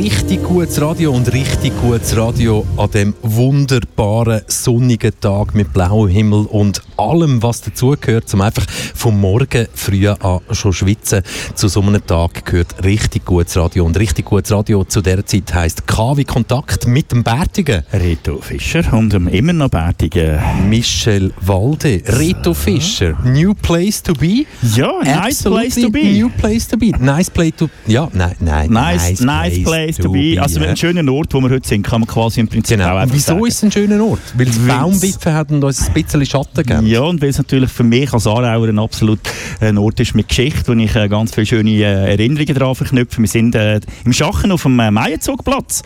richtig gutes Radio und richtig gutes Radio an dem wunderbaren sonnigen Tag mit blauem Himmel und allem, was dazugehört, um einfach vom Morgen früh an schon schwitzen. Zu so einem Tag gehört richtig gutes Radio und richtig gutes Radio zu dieser Zeit heisst KW Kontakt mit dem Bärtigen. Reto Fischer und dem immer noch Bärtigen Michel Walde. Reto Fischer, New Place to be? Ja, nice place to be. New Place to be. Nice place to Ja, nein, nein. Nice, nice, place, to be. Also ein schöner Ort, wo wir heute sind, kann man quasi im Prinzip genau. auch Wieso sagen. ist es ein schöner Ort? Weil es Baumwipfel hat und uns ein bisschen Schatten gibt. Ja, und weil es natürlich für mich als Aarauer ein absolut ein Ort ist mit Geschichte, wo ich äh, ganz viele schöne äh, Erinnerungen daran verknüpfe. Wir sind äh, im Schachen auf dem äh, Meierzugplatz.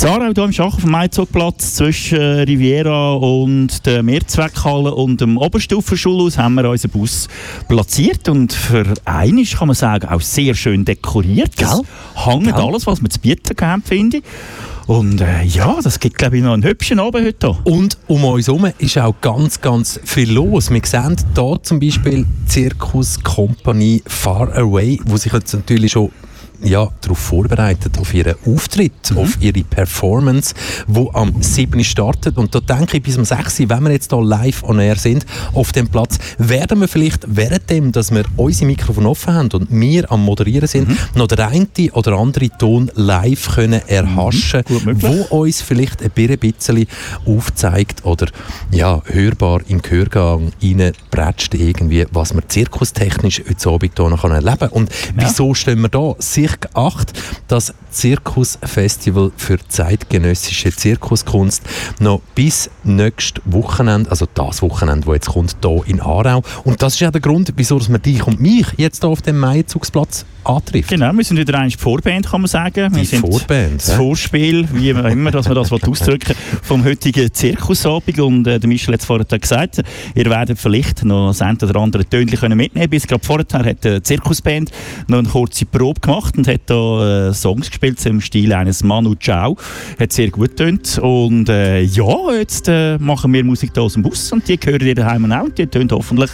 In Aarau hier im Schachen auf dem Meierzugplatz zwischen äh, Riviera und der Mehrzweckhalle und dem Oberstufenschulhaus haben wir unseren Bus platziert und für einiges kann man sagen, auch sehr schön dekoriert. Gell? Hängt Gell? alles, was wir zu bieten haben, finde ich. Und äh, ja, das gibt, glaube ich, noch einen hübschen Abend heute. hier. Und um uns herum ist auch ganz, ganz viel los. Wir sehen hier zum Beispiel Zirkus Company Far Away, wo sich jetzt natürlich schon ja, darauf vorbereitet, auf ihren Auftritt, Mhm. auf ihre Performance, wo am 7. startet. Und da denke ich, bis am 6. wenn wir jetzt hier live on air sind, auf dem Platz, werden wir vielleicht währenddem, dass wir unsere Mikrofon offen haben und wir am Moderieren sind, Mhm. noch der eine oder andere Ton live können erhaschen, Mhm. Wo uns vielleicht ein bisschen aufzeigt oder ja, hörbar im Gehörgang reinbretscht irgendwie, was man zirkustechnisch heute Abend hier noch erleben kann. Und wieso stehen wir da? Sicher acht, das Zirkusfestival für zeitgenössische Zirkuskunst noch bis nächstes Wochenende, also das Wochenende, das jetzt kommt, hier in Aarau. Und das ist ja der Grund, wieso man dich und mich jetzt hier auf dem Maienzugsplatz antrifft. Genau, wir sind wieder eine Vorband, kann man sagen. Die wir sind Vorband, Das hä? Vorspiel, wie immer, dass man das ausdrücken vom heutigen Zirkusabend. Und äh, der Michel hat es vorher gesagt, ihr werdet vielleicht noch das eine oder andere Tönchen können mitnehmen Bis gerade vorher hat die Zirkusband noch eine kurze Probe gemacht und hat da äh, Songs gespielt im Stil eines Manu Chao. Hat sehr gut getönt. Und äh, ja, jetzt äh, machen wir Musik hier aus dem Bus und die hören ihr daheim auch und die tönt hoffentlich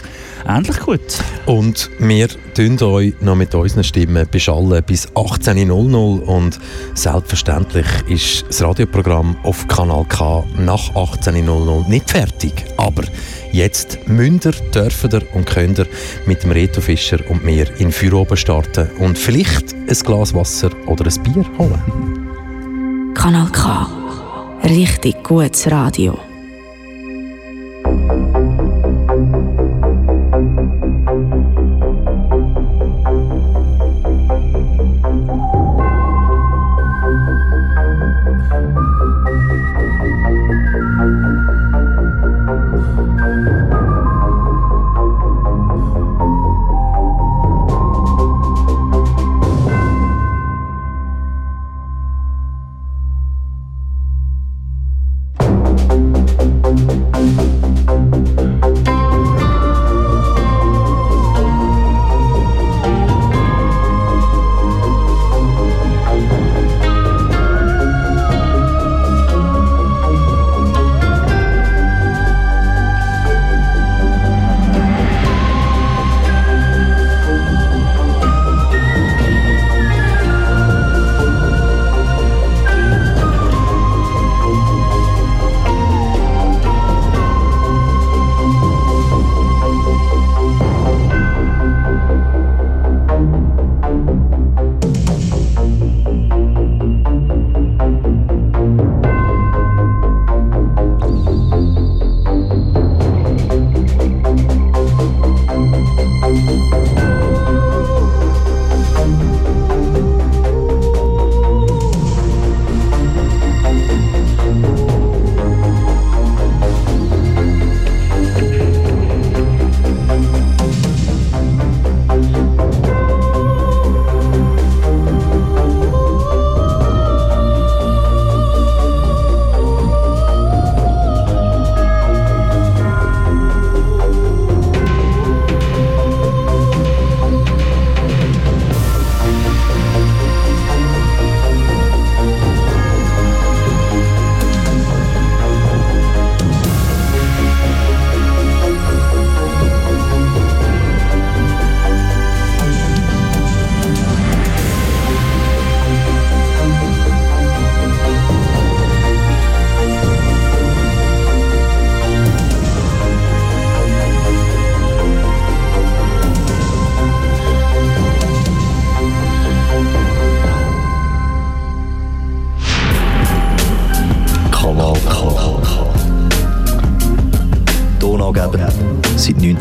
ähnlich gut. Und wir tun euch noch mit unseren Stimmen beschallen bis 18.00 und selbstverständlich ist das Radioprogramm auf Kanal K nach 18.00 nicht fertig. Aber jetzt ihr, dürft ihr und könnt ihr mit dem Reto Fischer und mir in Feuer oben starten und vielleicht ein Glas Wasser oder ein Bier holen. Kanal K. Richtig gutes Radio.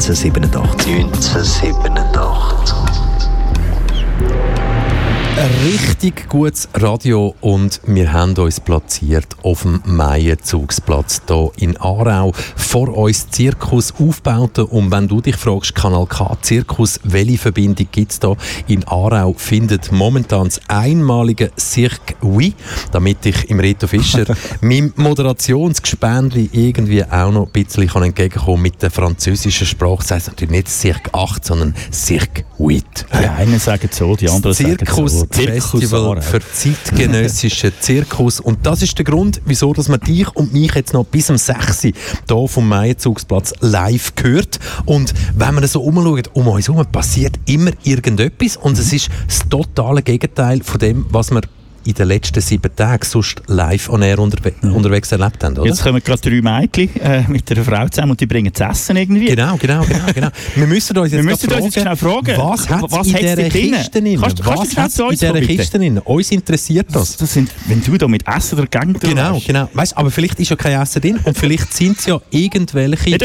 2017 richtig gutes Radio und wir haben uns platziert auf dem Maienzugsplatz hier in Aarau. Vor uns Zirkus aufbauten und wenn du dich fragst, Kanal K Zirkus, welche Verbindung gibt es da in Aarau, findet momentan das einmalige Cirque Oui, damit ich im Reto Fischer meinem Moderationsgespendli irgendwie auch noch ein bisschen kann entgegenkommen mit der französischen Sprache. Das heisst natürlich nicht Cirque 8, sondern Cirque 8. Die einen sagen so, die anderen Zirkus sagen so. Festival für zeitgenössischen Zirkus. Und das ist der Grund, wieso dass man dich und mich jetzt noch bis um 6 Uhr hier vom Maienzugsplatz live gehört. Und wenn man so umschaut, um uns herum passiert immer irgendetwas. Und es ist das totale Gegenteil von dem, was man in den letzten sieben Tagen sonst live on air unterwe ja. unterwegs erlebt haben, oder? Jetzt kommen gerade drei Mädchen äh, mit einer Frau zusammen und die bringen zu essen irgendwie. Genau, genau, genau. genau. Wir müssen uns jetzt, Wir müssen uns jetzt fragen, fragen, was hat was in dieser? Kiste drin? Kannst- kannst Was zu in dieser? Kiste drin? Uns interessiert das. Das sind, wenn du da mit Essen dagegen Genau, genau. Weißt, aber vielleicht ist ja kein Essen drin und vielleicht sind es ja irgendwelche.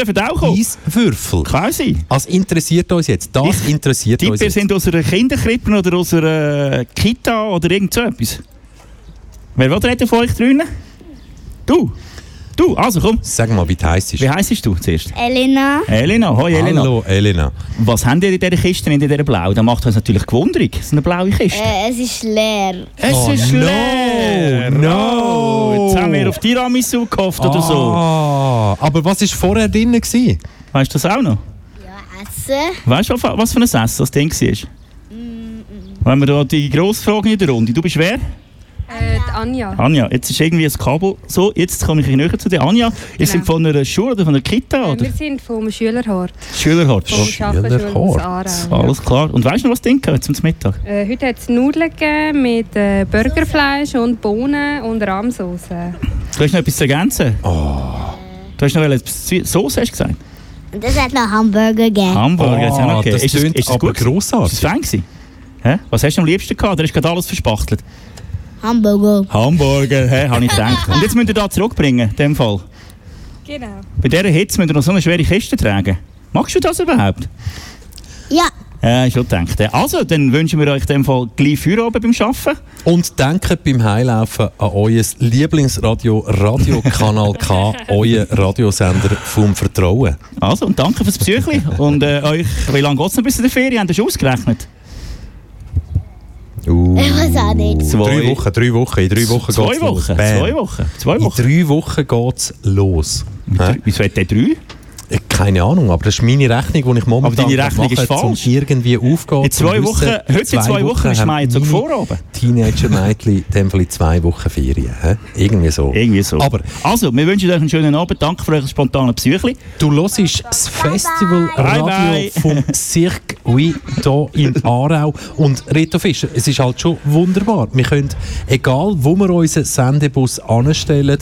Eiswürfel. Kann sein. Also interessiert uns jetzt. Das Ich interessiert uns wir jetzt. sind aus einer Kinderkrippe oder aus einer Kita oder irgend so etwas. Wer will reden von euch drinnen? Du. Du, also komm. Sag mal, wie heißt es? Wie heisst du zuerst? Elena. Elena. Hoi Elena. Hallo, Elena. Was haben ihr in dieser Kiste, in dieser blau? Da macht uns natürlich gewundrig. Es ist eine blaue Kiste. Äh, es ist leer. es oh, ist no, leer. no. Oh, Jetzt haben wir auf Tiramisu gehofft oder so. Ah, aber was war vorher drin? Gewesen? Weißt du das auch noch? Ja, Essen. Weißt du, was für ein Essen das Ding war? Wenn wir da die grosse Frage in der Runde. Du bist wer? Äh, Anja. Anja, jetzt ist irgendwie das Kabel so. Jetzt komme ich ein näher zu dir. Anja, ihr seid von einer Schule oder von einer Kita? Äh, Oder? wir sind vom Schülerhort, Schülerhort. vom Schülerhort. Alles klar. Und weißt du noch, was Ding gehört zum Mittag? Äh, heute hat es Nudeln gegeben mit äh, Burgerfleisch und Bohnen und Rahmsauce. Du hast noch etwas zu ergänzen? Du hast noch etwas zu- Sauce, hast du gesagt? Und es hat noch Hamburger gegeben. Hamburger, jetzt auch noch gegeben. Ah, das Ist ist es aber gut? Ist grossartig. es fein gewesen? Hä? Was hast du am liebsten gehabt? Hast du gerade alles verspachtelt? Hamburger. Hamburger, hä? Habe ich gedacht. Und jetzt müsst ihr da zurückbringen, in dem Fall. Genau. Bei dieser Hitze müsst ihr noch so eine schwere Kiste tragen. Magst du das überhaupt? Ja. Ja, schon gedacht. Also, dann wünschen wir euch in dem Fall gleich Feierabend beim Arbeiten. Und denkt beim Heilaufen an euer Lieblingsradio, Radio Kanal K, euer Radiosender vom Vertrauen. Also, und danke fürs Besuchli. und äh, euch, wie lange geht es noch bis in der Ferien? Habt ihr schon ausgerechnet? Uh, Ich weiß auch nicht. Zwei- Drei Wochen, drei Wochen. In drei Wochen Zwei geht's los. Wochen. Zwei Wochen. Zwei In Wochen. drei Wochen geht's los. Hä? Wieso hat der drei? Äh, Keine Ahnung, aber das ist meine Rechnung, die ich momentan Aber deine Rechnung mache, ist falsch. um irgendwie aufgehen. In zwei Wochen, Wissen, heute in zwei Wochen ist haben Maizug meine Vorabend. Teenager-Mädchen in dem Fall in zwei Wochen Ferien. hä? Irgendwie so. Irgendwie so. Aber also, wir wünschen euch einen schönen Abend. Danke für euer spontanes Besuchli. du hörst das Festival Bye, Radio bye. vom Cirque Oui hier in Aarau. Und Reto Fischer, es ist halt schon wunderbar. Wir können, egal wo wir unseren Sendebus anstellen,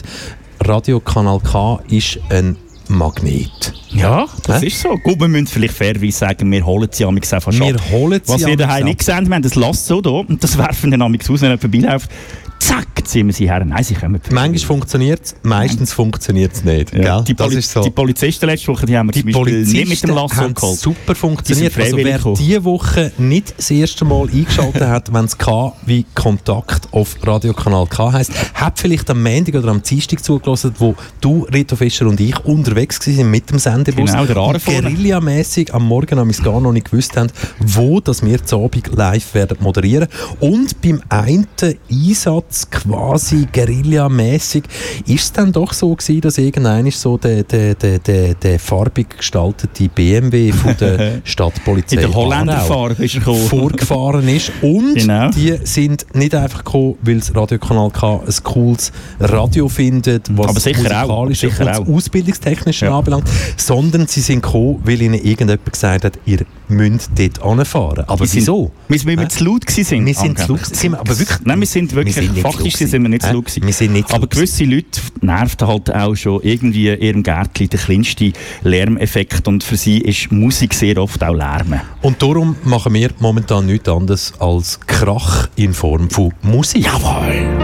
Radiokanal K ist ein Magnet. Ja, das Hä? ist so. Gut, wir müssen vielleicht fairerweise sagen, wir holen sie amigs einfach schon. Wir holen sie Was wir daheim nicht haben, wir haben das Lasso da und das werfen wir amigs aus, wenn jemand vorbeiläuft. Zack, ziehen wir sie her. Nein, sie kommen. Manchmal funktioniert es, meistens funktioniert es nicht. Ja. Die, das Poli ist so. die Polizisten letzte Woche, die haben wir Die Polizisten mit dem Lasso geholt. super funktioniert. Die Also wer diese Woche nicht das erste Mal eingeschaltet hat, wenn es K wie Kontakt auf Radiokanal K heisst, hat vielleicht am Montag oder am Dienstag zugelassen, wo du, Rito Fischer und ich unterwegs waren mit dem Sendebus. Genau, der vorne. guerillamässig am Morgen am gar noch nicht gewusst haben, wo dass wir zu Abend live werden moderieren. Und beim einen Einsatz quasi guerillamäßig ist es dann doch so gewesen, dass irgendeiner so der, der, der, der, der farbig gestaltete BMW von der Stadtpolizei In der Holländerfarbe ist er vorgefahren ist. Und Genau. die sind nicht einfach gekommen, weil das Radiokanal K ein cooles Radio findet, was Aber sicher auch, musikalische sicher und auch. Ausbildungstechnische Ja. anbelangt, sondern sie sind gekommen, weil ihnen irgendjemand gesagt hat, ihr müsst dort anfahren. Aber sind- wieso? Weil wir zu laut gewesen Wir sind zu laut, wir aber wirklich... Nein, wir sind wirklich, Wir sind nicht faktisch sind wir nicht laut gewesen. Wir sind nicht Aber gewisse Leute nervt halt auch schon irgendwie in ihrem Gärtchen der kleinste Lärmeffekt und für sie ist Musik sehr oft auch Lärm. Und darum machen wir momentan nichts anderes als Krach in Form von Musik. Jawohl!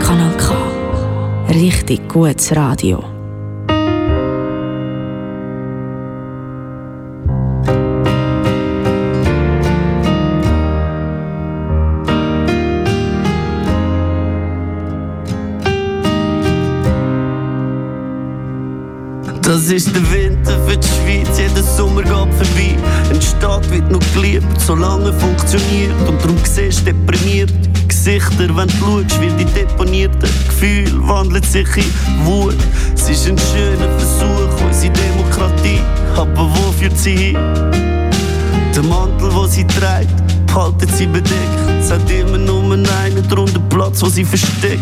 Kanal K. Richtig gutes Radio. Das ist der Winter für die Schweiz, jeder Sommer geht vorbei. Ein Staat wird noch geliebt, solange funktioniert. Und darum siehst du deprimiert Gesichter, wenn du schaust, wie die deponierten Gefühle wandeln sich in Wut. Es ist ein schöner Versuch, unsere Demokratie, aber wo führt sie hin? Der Mantel, wo sie trägt, behaltet sie bedeckt. Es hat immer nur einen drunter Platz, wo sie versteckt.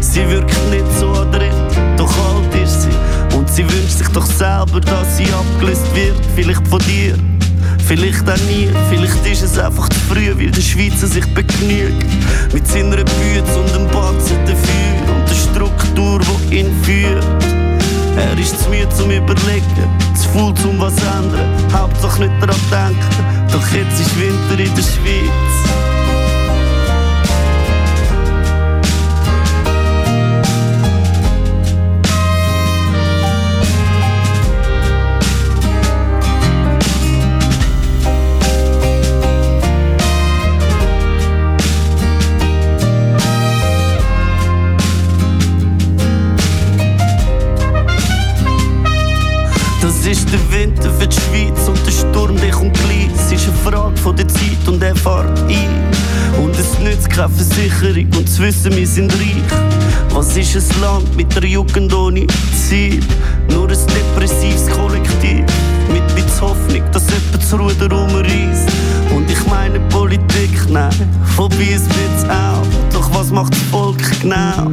Sie wirkt nicht so adrett, doch alt ist selber, dass sie abgelöst wird. Vielleicht von dir, vielleicht auch nie. Vielleicht ist es einfach zu früh, weil der Schweizer sich begnügt. Mit seiner Bütze und dem Batzen dafür und der Struktur, die ihn führt. Er ist zu müde zum Überlegen, zu faul zum was ändern. Hauptsache nicht daran denken, doch jetzt ist Winter in der Schweiz. Winter für die Schweiz und der Sturm, kommt gleich. Es ist eine Frage von der Zeit und er fährt ein. Und es nützt keine Versicherung und zu wissen, wir sind reich. Was ist ein Land mit der Jugend ohne Ziel? Nur ein depressives Kollektiv. Mit bisschen Hoffnung, dass jemand das Ruder umreißt. Und ich meine Politik, nein, vorbei ist wird's auch. Doch was macht das Volk genau?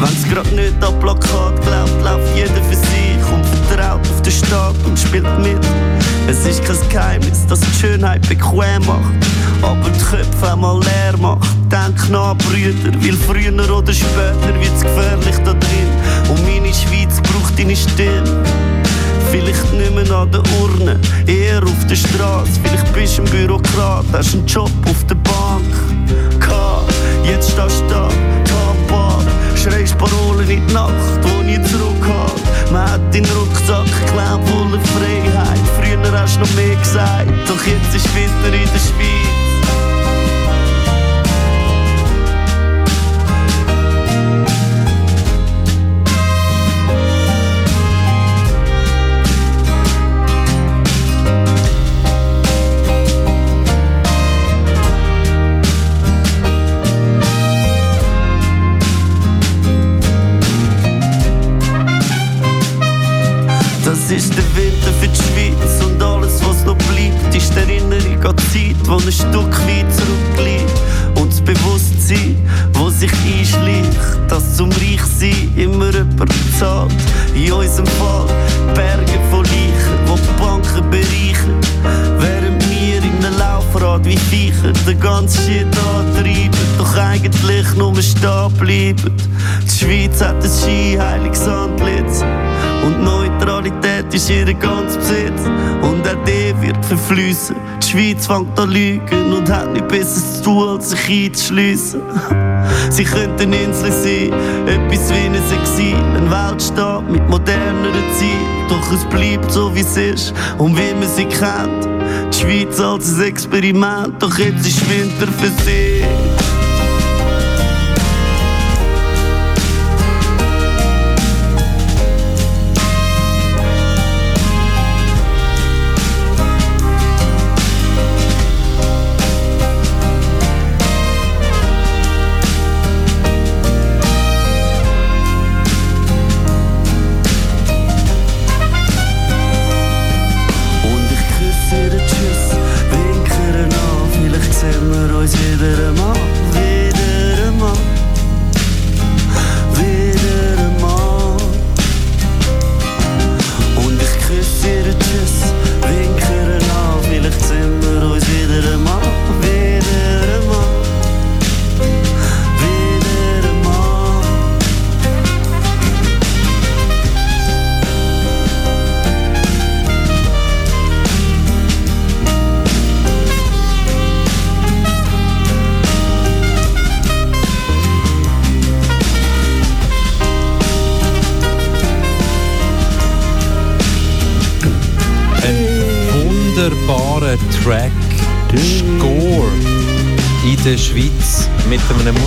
Wenn's grad nicht an Plakat glaubt, läuft jeder für sich vertraut auf den Staat und spielt mit. Es ist kein Geheimnis, dass die Schönheit bequem macht, aber die Köpfe einmal leer macht. Denk nach, Brüder, weil früher oder später wird's gefährlich da drin. Und meine Schweiz braucht deine Stimme. Vielleicht nicht mehr an der Urne, eher auf der Straße. Vielleicht bist du ein Bürokrat, hast einen Job auf der Bank. Gehabt. Jetzt stehst du da, schreist Parolen in die Nacht, wo nie zurückhalt. Man hat deinen Rucksack geklaut, voller Freiheit. Früher hast du noch mehr gesagt, doch jetzt ist Winter in der Schweiz. Bleiben. Die Schweiz hat ein skiheiliges Antlitz. Und Neutralität ist ihr ganz Besitz. Und auch der wird verfließen. Die Schweiz fängt an lügen und hat nicht besser zu tun, als sich einzuschliessen. Sie könnten Insel sein, etwas wie ein Exil, ein Weltstaat mit moderneren Zielen. Doch es bleibt so wie es ist und wie man sie kennt. Die Schweiz als ein Experiment, doch jetzt ist Winter für sie.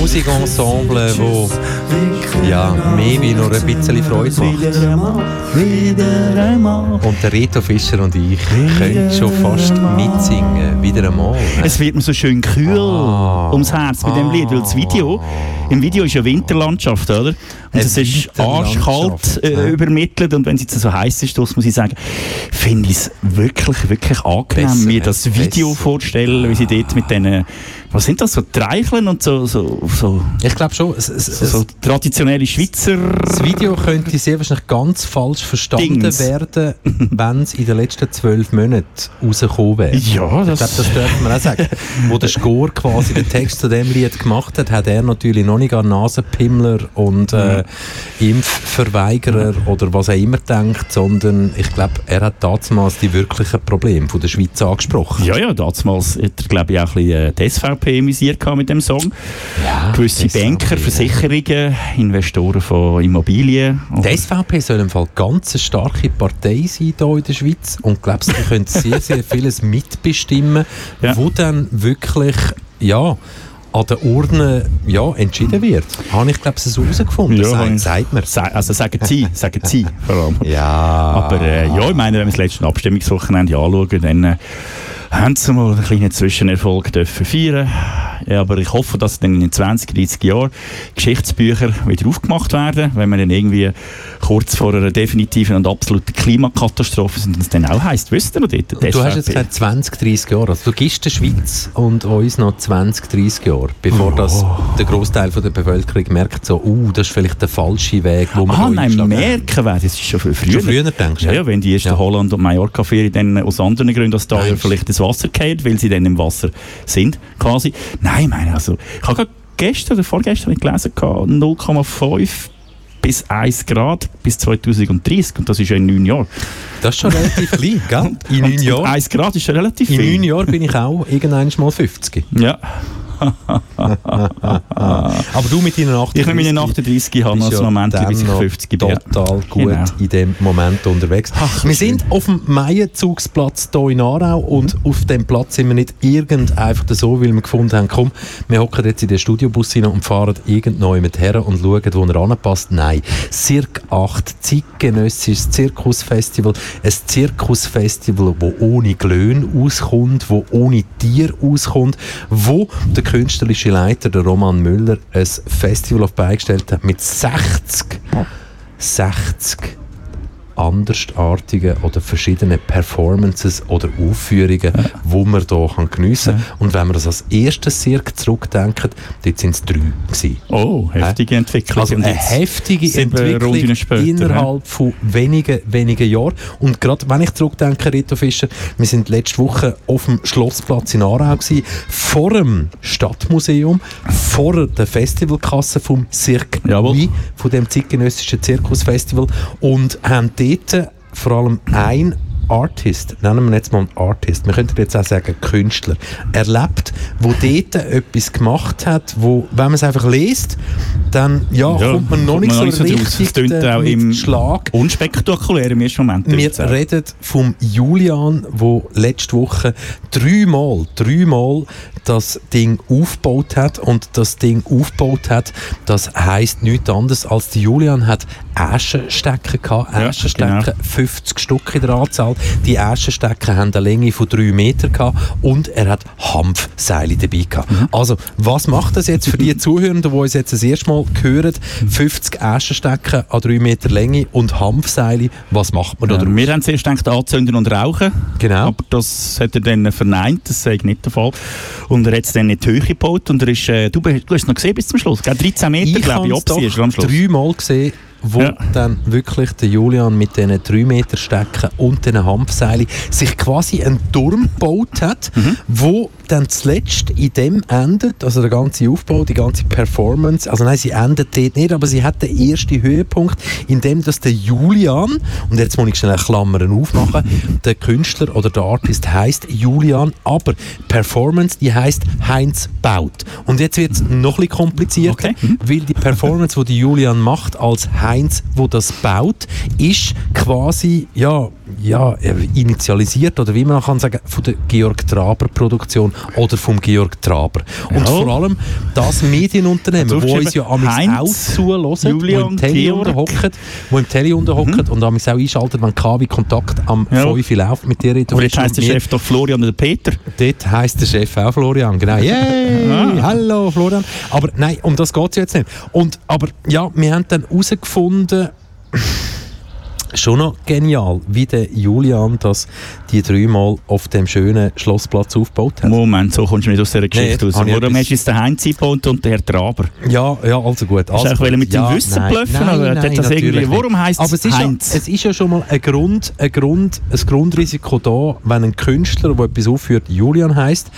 Einem Musikensemble, wo ja, mehr wie nur ein bisschen Freude macht. Und der Reto Fischer und ich können schon fast mitsingen. Wieder einmal. Es wird mir so schön kühl Ah. ums Herz mit dem Lied, weil das Video, im Video ist ja Winterlandschaft, oder? Und es ist arschkalt äh, ja. übermittelt und wenn es jetzt so heiß ist, muss ich sagen, finde ich es wirklich, wirklich angenehm, Besser, mir das besser. Video vorzustellen, wie sie dort mit diesen, was sind das, so Treicheln und so, so, so, Ich glaube schon, es, es, so, so traditionelle Schweizer... das Video könnte sehr wahrscheinlich ganz falsch verstanden Dings. werden, wenn es in den letzten zwölf Monaten rausgekommen wäre. Ja, Ich glaube, das... das dürfen wir auch sagen. Wo der Score quasi den Text zu dem Lied gemacht hat, hat er natürlich noch nicht an Nasenpimmler und äh, Impfverweigerer oder was er immer denkt, sondern ich glaube, er hat damals die wirklichen Probleme von der Schweiz angesprochen. Ja, ja, damals hat er, glaube ich, auch ein bisschen äh, die SVP imisiert mit dem Song. Ja, Gewisse SVP, Banker, ja. Versicherungen, Investoren von Immobilien. Die SVP soll im Fall ganz eine starke Partei sein hier in der Schweiz und glaubst, die können sehr, sehr vieles mitbestimmen, Ja. wo dann wirklich, ja, an den Urnen ja, entschieden wird. Habe ich, glaube ich, so herausgefunden. Ja, sagt, sagt man. Also sagen Sie, sagen Sie vor allem. Ja. Aber äh, ja, ich meine, wenn wir das letzte Abstimmungswochenende anschauen, dann äh, haben sie mal einen kleinen Zwischenerfolg dürfen feiern. Ja, aber ich hoffe, dass dann in 20, 30 Jahren Geschichtsbücher wieder aufgemacht werden, wenn wir dann irgendwie kurz vor einer definitiven und absoluten Klimakatastrophe sind und es dann auch heisst, wisst ihr noch dort? Du hast jetzt SVP. gesagt 20, 30 Jahre. Also du gibst der Schweiz und uns noch 20, 30 Jahre, bevor das der Großteil der Bevölkerung merkt, so, uh, das ist vielleicht der falsche Weg, wo wir Ah, nein, merken werden, das ist schon viel früher. Schon früher denkst du? Ja, ja, wenn die ersten Ja. Holland- und Mallorca-Ferien dann aus anderen Gründen als da vielleicht ins Wasser fallen, weil sie dann im Wasser sind, quasi. Nein, ich meine, also, ich habe gerade gestern oder vorgestern gelesen, gehabt, 0,5 bis 1 Grad bis 2030 und das ist ja in neun Jahren. Das ist schon relativ klein, gell? In neun Und Jahren. 1 Grad ist ja relativ In viel. neun Jahren bin ich auch irgendwann mal 50. Ja, Aber du mit deinen 38 ich mit meinen 38 habe noch ein Moment, bis ich noch 50 bin. Total gut Genau. in dem Moment unterwegs. Ach, wir sind auf dem Maienzugsplatz hier in Aarau und Mhm. auf dem Platz sind wir nicht irgend einfach so, weil wir gefunden haben, komm, wir hocken jetzt in den Studiobus rein und fahren irgendwo mit her und schauen, wo er anpasst. Nein, Cirque 8, zeitgenössisches Zirkusfestival, ein Zirkusfestival, wo ohne Glöhn auskommt, wo ohne Tier auskommt, wo der künstlerische Leiter, der Roman Müller, ein Festival auf die Beine gestellt hat mit 60 60 andersartigen oder verschiedenen Performances oder Aufführungen, wo man hier kann geniessen kann. Und wenn wir das als erstes Cirque zurückdenken, dort sind es drei gewesen. Oh, heftige Entwicklung. Also eine heftige Entwicklung später, innerhalb von wenigen, wenigen Jahren. Und gerade wenn ich zurückdenke, Rito Fischer, wir sind letzte Woche auf dem Schlossplatz in Aarau gewesen, vor dem Stadtmuseum, vor der Festivalkasse vom Cirque Jawohl. Von dem zeitgenössischen Zirkusfestival und haben dort vor allem ein Artist, nennen wir jetzt mal einen Artist, wir könnten jetzt auch sagen Künstler, erlebt, wo dort etwas gemacht hat, wo, wenn man es einfach liest, dann ja, Ja, kommt man noch nicht so draus. richtig Es tönt äh, auch im Schlag. unspektakulär im ersten Moment. Wir auch. reden vom Julian, wo letzte Woche dreimal, dreimal das Ding aufgebaut hat und das Ding aufgebaut hat, das heißt nichts anderes als der Julian hat Äschenstecken gehabt, Ja, Äschenstecken, genau. 50 Stück in der Anzahl. Die Äschenstecken haben eine Länge von 3 Meter gehabt und er hat Hanfseile dabei gehabt. Mhm. Also, was macht das jetzt für die Zuhörenden, die uns jetzt das erste Mal hören? 50 Äschenstecken an 3 Meter Länge und Hanfseile, was macht man da Ja, draus? wir haben zuerst gedacht, anzünden und rauchen. Genau. Aber das hat er dann verneint, das sei nicht der Fall. Und er hat es dann in die Höhe gebaut und er ist, äh, du, du hast es noch gesehen bis zum Schluss, gell? 13 Meter, glaube ich, ob sie ist am Schluss. dreimal gesehen, wo Ja. dann wirklich der Julian mit diesen 3 Meter Stecken und diesen Hanfseilen sich quasi einen Turm gebaut hat, Mhm. wo dann zuletzt in dem endet, also der ganze Aufbau, die ganze Performance, also nein, sie endet dort nicht, aber sie hat den ersten Höhepunkt, in dem dass der Julian, und jetzt muss ich schnell Klammern aufmachen, der Künstler oder der Artist heißt Julian, aber Performance, die heißt Heinz Baut. Und jetzt wird es noch ein bisschen komplizierter, Okay. Mhm. weil die Performance, die, die Julian macht als Heinz, wo das baut, ist quasi ja, ja, äh, initialisiert oder wie man kann sagen, von der Georg Traber Produktion oder vom Georg Traber. Und Ja. vor allem das Medienunternehmen, wo uns ja Heinz, auch zuhören, wo im Tele unterhocken, wo im Tele unterhocken und amigs auch einschalten, wenn KW Kontakt am Ja. 5 Uhr läuft mit dir. Aber jetzt heisst der. Chef doch Florian oder Peter. Dort heisst der Chef auch Florian, genau. Yay! Ah. Hallo Florian. Aber nein, um das geht es jetzt nicht. Und, aber ja, wir haben dann herausgefunden, schon noch genial, wie der Julian das die dreimal auf dem schönen Schlossplatz aufgebaut hat. Moment, so kommst du nicht aus dieser Geschichte Nee, raus. Warum hast du jetzt den Heinz eingebaut und den Herr Traber? Ja, ja, also gut. Hast du Also mit dem Wissen nein, bluffen, Nein, oder nein, hat das irgendwie- natürlich warum heisst es es ist, ja, Heinz? es ist ja schon mal ein, Grund, ein, Grund, ein Grundrisiko da, wenn ein Künstler, der etwas aufführt, Julian heißt,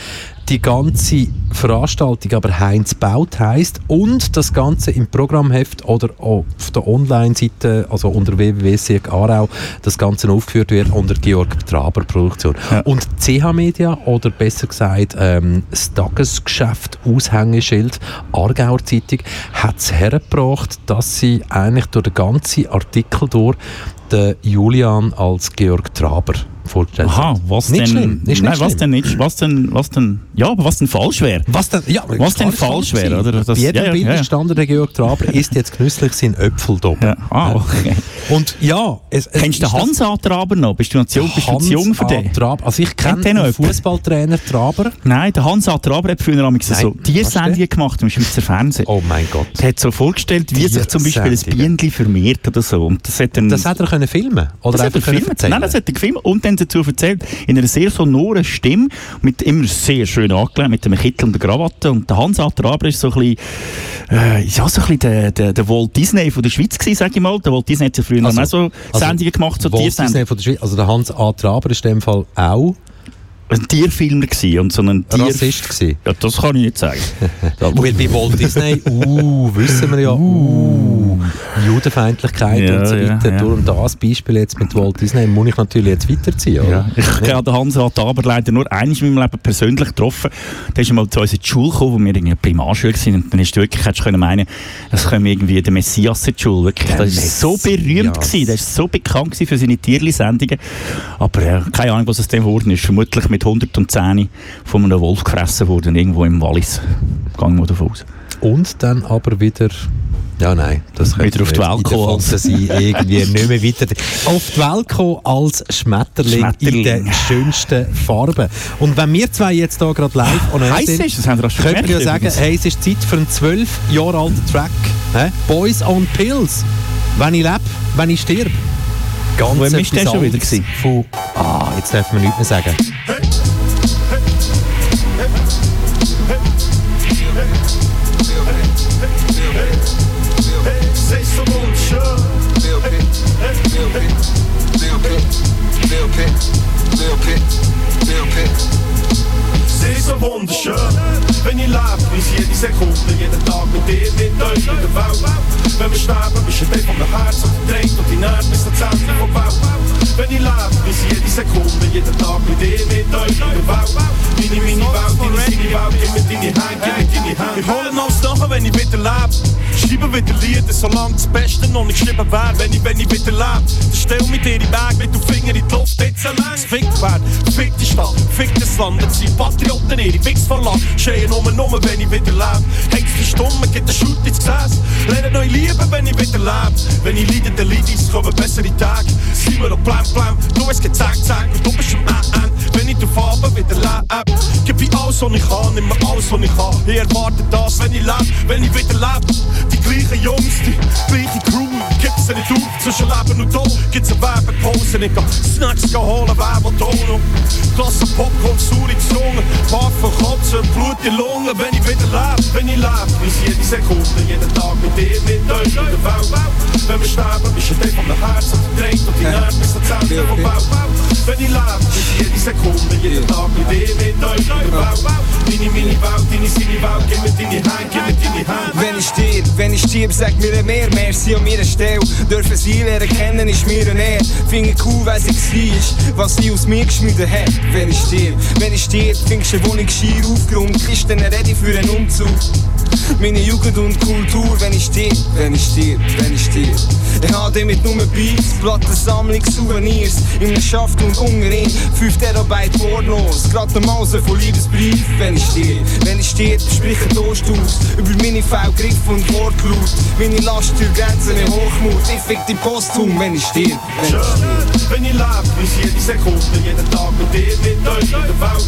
die ganze Veranstaltung aber Heinz Baut heißt und das Ganze im Programmheft oder auf der Online-Seite, also unter www.sieg Aarau, das Ganze aufgeführt wird unter Georg Traber Produktion. Ja. Und CH Media oder besser gesagt ähm, das Tagesgeschäft Aushängeschild Aargauer Zeitung hat es hergebracht, dass sie eigentlich durch den ganzen Artikel durch den Julian als Georg Traber vorgestellt Aha, was Nicht denn? schlimm, ist nein, nicht was schlimm. denn nicht? Was denn? Was denn? Ja, aber was denn falsch wäre? Was denn, ja, Was denn falsch wäre, oder? Das- Bei jedem ja, Bild ja, ja. der Georg Traber isst jetzt genüsslich seinen Äpfeldopp. Ja. Ah, okay. Und ja, es, es Kennst du Hans A. Traber noch? Bist du noch zu jung, bist du zu jung für Hans den? Traber. Also ich kenne den? Fußballtrainer Traber. Nein, der Hans A. Traber hat früher Nein, so Tiersendungen gemacht im Schweizer Fernsehen. Oh mein Gott. Er hat so vorgestellt, wie sich zum Beispiel ein. Bienenli vermehrt oder so. Und das hat dann Das hat er können filmen oder Das hat er erzählen? Nein, das hat er gefilmt und dann dazu erzählt, in einer sehr sonoren Stimme, mit immer sehr schön angelegt, mit einem Kittel und der Krawatte. Und der Hans A. Traber ist so ein bisschen, äh, ja, so ein bisschen der, der, der Walt Disney von der Schweiz gewesen, sag ich mal. Der Walt Disney hat ja früher Also- auch so also Sendungen gemacht, so Walt. Disney von der Schweiz, also der Hans A. Traber ist in dem Fall auch Ein Tierfilmer gewesen und so ein Tier... Rassist gewesen. Ja, das kann ich nicht sagen. Weil bei Walt Disney, uh, wissen wir ja, uh, Judenfeindlichkeit Ja, und so ja, weiter. ja. Durch das Beispiel jetzt mit Walt Disney muss ich natürlich jetzt weiterziehen. Oder? Ja, ich habe den Hans A. Taber leider nur einmal in meinem Leben persönlich getroffen. Der ist mal zu uns in die Schule gekommen, wo wir in der Primarschule waren. Und dann ist wirklich, hättest du können meinen, es komme irgendwie der Messias in die Schule. Wirklich, Der das ist so berühmt gewesen. Der ist so bekannt gewesen für seine Tierli-Sendungen. Aber äh, keine Ahnung, was aus dem geworden ist. Vermutlich mit 110 von einem Wolf gefressen worden, irgendwo im Wallis. Gehen wir davon aus. Und dann aber wieder. Ja, nein, das Wieder auf die Welt kommen als- Fantasie irgendwie nicht mehr weiter. Auf die Welt kommen als Schmetterling, Schmetterling. in den schönsten Farben. Und wenn wir zwei jetzt hier gerade live Heiß sind, ist, das haben wir auch schon könnte man ja sagen, übrigens. hey, es ist Zeit für einen zwölf Jahre alten Track. Hä? Boys on Pills. Wenn ich lebe, wenn ich sterbe. Ganz Wo ist der etwas schon wieder gewesen? Von, ah, jetzt dürfen wir nichts mehr sagen. Say wunderschön, wenn ich lebe, ist jede Sekunde, jeden Tag mit dir, mit euch, mit der Welt. Wenn wir sterben, bist du Teil von meinem Herz und dreht und die Nerven bis zum Zentrum vom Welt. Wenn ich lebe, ist jede Sekunde, jeden Tag mit dir, mit euch, mit der Welt. Meine, meine Welt, deine, seine Welt, gib mir deine Hand, gib mir deine Hand. Ich hole alles nachher, wenn ich wieder lebe. Schreibe wieder Lieder, solange das Beste noch nicht geschrieben wäre. Wenn ich, wenn ich wieder lebe, dann stell mit dir den Weg, mit dem Finger in die Luft, jetzt allein. Fickt werden, fickt die Stadt, fickt das Land, jetzt sind Patrioten ihre Fix verlassen. Schreien nur, nur, wenn ich wieder lebe. Hängst du stumm, geht der Schut ins Gesäß. Lerne neu lieben, wenn ich wieder lebe. Wenn ich leide, dann leide ich, es kommen bessere Tage. Sind wir noch blam, blam, du hast gezeigt, zeig, und du bist am Ende. Wenn ich durch Farbe wieder lebe, gib ich alles, was ich kann, nimm mir alles, was ich kann. Ich erwarte das, wenn ich lebe, wenn ich wieder lebe. Die gleichen Jungs, die gleiche Crew, gibt's nicht auf. Zwischen Leben und Tod gibt's eine Werbepause. Ich kann Snacks holen, Werbeton. Klasse Popcorn, saure Zunge, Waffen, Kotzen, Blut in Lungen. Wenn ich wieder lebe, wenn ich lebe, ist jede Sekunde, jeden Tag mit dir, mit euch, mit der Welt. Wenn wir sterben, bist du ein Teil von meinem Herz dreht und die Nerven bis zum Zentrum vom Welt. Wenn ich lebe, ist jede Sekunde, jeden Tag mit dir, mit euch, mit der Welt. Meine, meine Welt, deine, seine Welt, gib mir deine Hand, gib mir deine Hand. Wenn ich stirb, wenn ich stirb, sag mir mehr, merci an meiner Stelle. Dürfen sie lernen kennen, ist mir eine Ehre. Finde cool, weil sie war, was sie aus mir geschmiedet hat. Wenn ich stirb, wenn ich stirb, findest du eine Wohnung schier aufgeräumt, kriegst dann ready für einen Umzug. Meine Jugend und Kultur, wenn ich stirb, wenn ich stirb, wenn ich stirb. Ich habe mit nur Beats, Plattensammlung, Souvenirs, in der Schaft und Ungerin, 5 Terabyte Pornos, grad der Mause von Liebesbrief, wenn ich stirb, wenn ich stirb, sprich ein Toast aus, über meine V-Griff und Wortlaut, meine Last durch Grenzen in Hochmut, ich fick die Posthum, wenn ich stirb, wenn ich stirb. Wenn ich lebe, bis jede Sekunde, jeden Tag mit dir, mit euch in der Welt.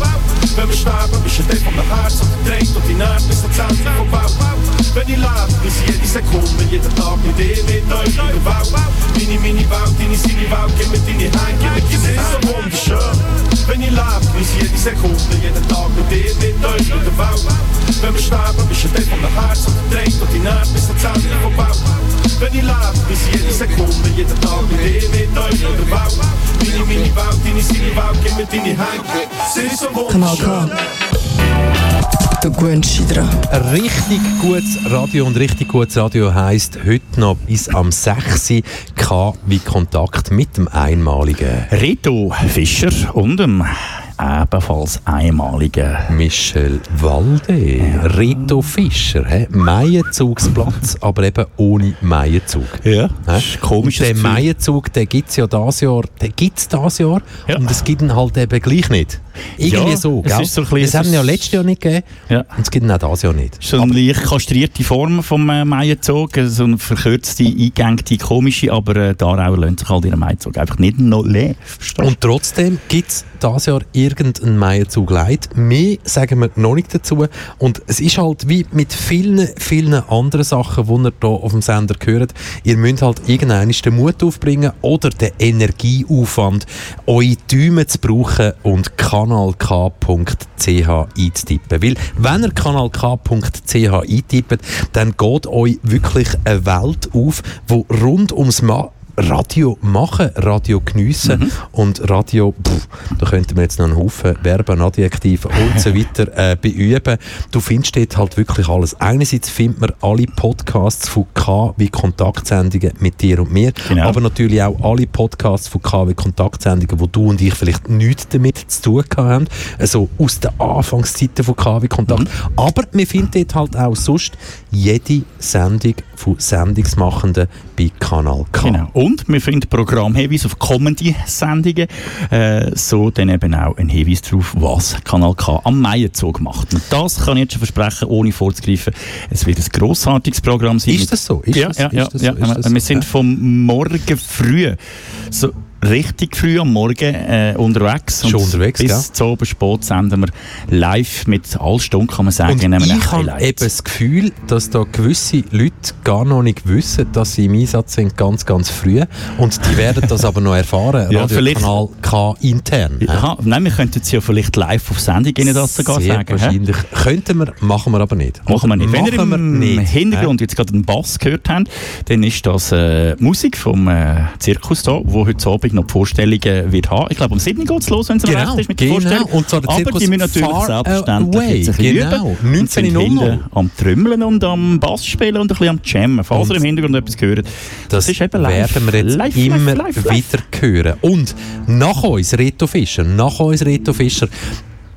Wenn wir sterben, bist du der von meinem Herz und dreht und die Nerven bis zum Zentrum Bau. Wenn ich lebe, bis jede Sekunde, jeden Tag mit dir, euch in der Welt. Meine, meine Welt, deine, seine Welt, gib mir deine Hand, gib mir deine Hand. so wunderschön. Wenn ich lebe, bis jede Sekunde, jeden Tag mit dir, euch in der Welt. Wenn wir sterben, bist du der von meinem Herz und dreht und die Nerven bis zum Zentrum vom Bau. Wenn ich lebe, bis jede Sekunde, jeden Tag mit dir, euch in der Welt. Meine, meine Welt, deine, seine Welt, gib mir deine Hand. Sie ist so Kanal Gewöhnst dich dran. Richtig gutes Radio und richtig gutes Radio heisst heute noch bis am 6. K wie Kontakt mit dem einmaligen Rito Fischer und dem ebenfalls einmaligen Michel Walde. Rito Fischer, he? Maienzugsplatz, aber eben ohne Maienzug. Ja, ein komisches Und den gibt es ja dieses Jahr, den gibt's dieses Jahr Ja. und es gibt ihn halt eben gleich nicht. Irgendwie Ja, so, es gell? ist so das haben wir ja letztes Jahr nicht gegeben Ja. und es gibt ihn auch dieses Jahr nicht. So eine leicht kastrierte Form vom äh, Maienzug, äh, so eine verkürzte, eingängte, komische, aber äh, die Aarauer lassen sich halt ihren Maienzug einfach nicht noch leben. Und trotzdem gibt es dieses Jahr irgendeinen Maienzug leid. Mehr sagen wir noch nicht dazu. Und es ist halt wie mit vielen, vielen anderen Sachen, die ihr hier auf dem Sender hört. Ihr müsst halt irgendwann den Mut aufbringen oder den Energieaufwand, eure Däume zu brauchen und kanalk.ch einzutippen. Weil, wenn ihr kanalk.ch eintippt, dann geht euch wirklich eine Welt auf, wo rund ums Ma Radio machen, Radio geniessen Mhm. und Radio, pff, da könnten wir jetzt noch einen Haufen Verben, Adjektive und so weiter äh, beüben. Du findest dort halt wirklich alles. Einerseits findet man alle Podcasts von K wie Kontaktsendungen mit dir und mir, Genau. aber natürlich auch alle Podcasts von K wie Kontaktsendungen, wo du und ich vielleicht nichts damit zu tun haben, also aus den Anfangszeiten von K wie Kontakt. Aber wir finden dort halt auch sonst jede Sendung von Sendungsmachenden bei Kanal K. Genau. Und wir finden Programmhinweise auf Comedy-Sendungen, äh, so dann eben auch ein Hinweis darauf, was Kanal K am Maienzug macht. Und das kann ich jetzt schon versprechen, ohne vorzugreifen. Es wird ein grossartiges Programm sein. Ist das so? Ist ja, das- ja, ist ja, das ja. so? Ist das so? Wir sind Ja. vom Morgen früh, so richtig früh am Morgen äh, unterwegs. Schon unterwegs, Bis gell? zu oben spät senden wir live mit all Stunden, kann man sagen, Und ich habe eben das Gefühl, dass da gewisse Leute gar noch nicht wissen, dass sie im Einsatz sind, ganz, ganz früh. Und die werden das aber noch erfahren, Ja, Radiokanal K intern. hä? Aha, nein, wir könnten es ja vielleicht live auf Sendung Ihnen das sogar Sehr sagen. wahrscheinlich. Könnten wir, machen wir aber nicht. Machen wir nicht. Wenn ihr im nicht. Hintergrund jetzt gerade einen Bass gehört habt, dann ist das äh, Musik vom äh, Zirkus da, wo heute Abend noch die Vorstellungen wird haben. Ich glaube, um 7 geht es los, wenn es Genau, recht ist mit der genau. Vorstellung. Und zwar der Aber Zirkus die müssen natürlich selbstverständlich Away. jetzt ein bisschen Genau, üben und sind 19.00. hinten am Trümmeln und am Bass spielen und ein bisschen am Jammen. Falls Und ihr im Hintergrund etwas hört, Das, ist eben live. werden wir jetzt live, immer live, live, wieder hören. Und nach uns, Reto Fischer, nach uns, Reto Fischer,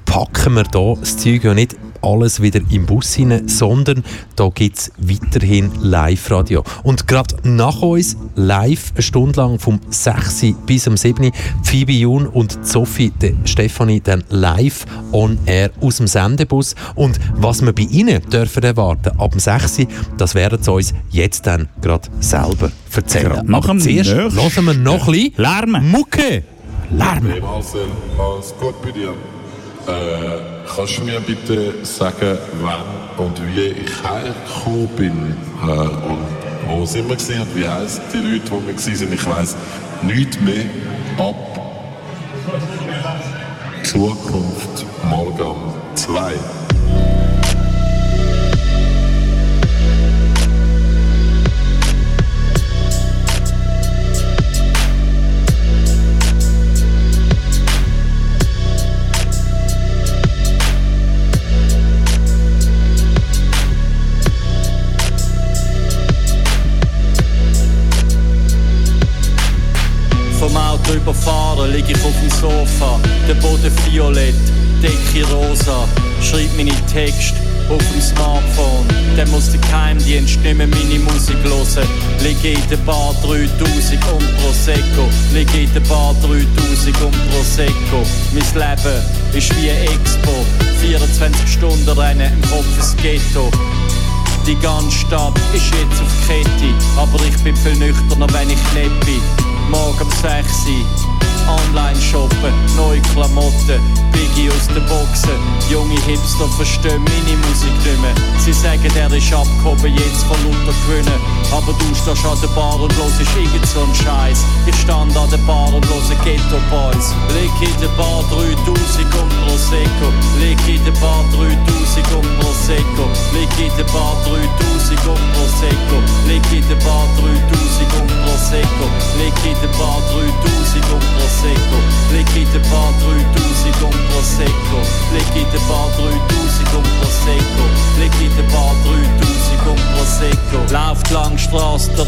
packen wir hier das Zeug ja nicht alles wieder im Bus hinein, sondern da gibt es weiterhin Live-Radio. Und gerade nach uns live eine Stunde lang vom 6 bis um 7 Phoebe Jun und Sophie die Stefanie dann live on air aus dem Sendebus. Und was wir bei ihnen dürfen erwarten ab dem 6 das werden sie uns jetzt dann gerade selber erzählen. Gerade nach Aber zuerst hören wir noch ein bisschen Lärmen. Mucke. Lärmen. Äh, kannst du mir bitte sagen, wann und wie ich hergekommen bin? Äh, und wo sind wir gewesen und wie heißen die Leute, wo wir gewesen sind? Ich weiss nichts mehr ab Zukunft Morgan 2. Text auf dem Smartphone. Dann muss der Geheimdienst nicht mehr meine Musik hören. Liege in der Bar 3000 und Prosecco. Liege in der Bar 3000 und Prosecco. Mein Leben ist wie eine Expo. 24 Stunden rennen im Kopf ins Ghetto. Die ganze Stadt ist jetzt auf Kette, aber ich bin viel nüchterner, wenn ich nicht bin. Morgen um 6 Uhr, online shoppen, neue Klamotten, Biggie aus den Boxen. Junge Hipster verstehen meine Musik nicht mehr. Sie sagen, er ist abgehoben, jetzt von lauter Gewinnen. Aber du stehst an der Bar und hörst irgend so einen Scheiß. Ich stand an der Bar und höre Ghetto Boys. Leg in der Bar 3000 und Prosecco. Leg in der Bar 3000 und Prosecco. Leg in der Bar 3000 und Prosecco. Leg in der Bar 3000 und Prosecco. Leg in der Bar 3000 und Prosecco. Leg in der Bar 3000 und Prosecco. Leg in der Bar 3000 und Prosecco. Leg in der Bar 3000 und Prosecco. Lauft lang Straße, der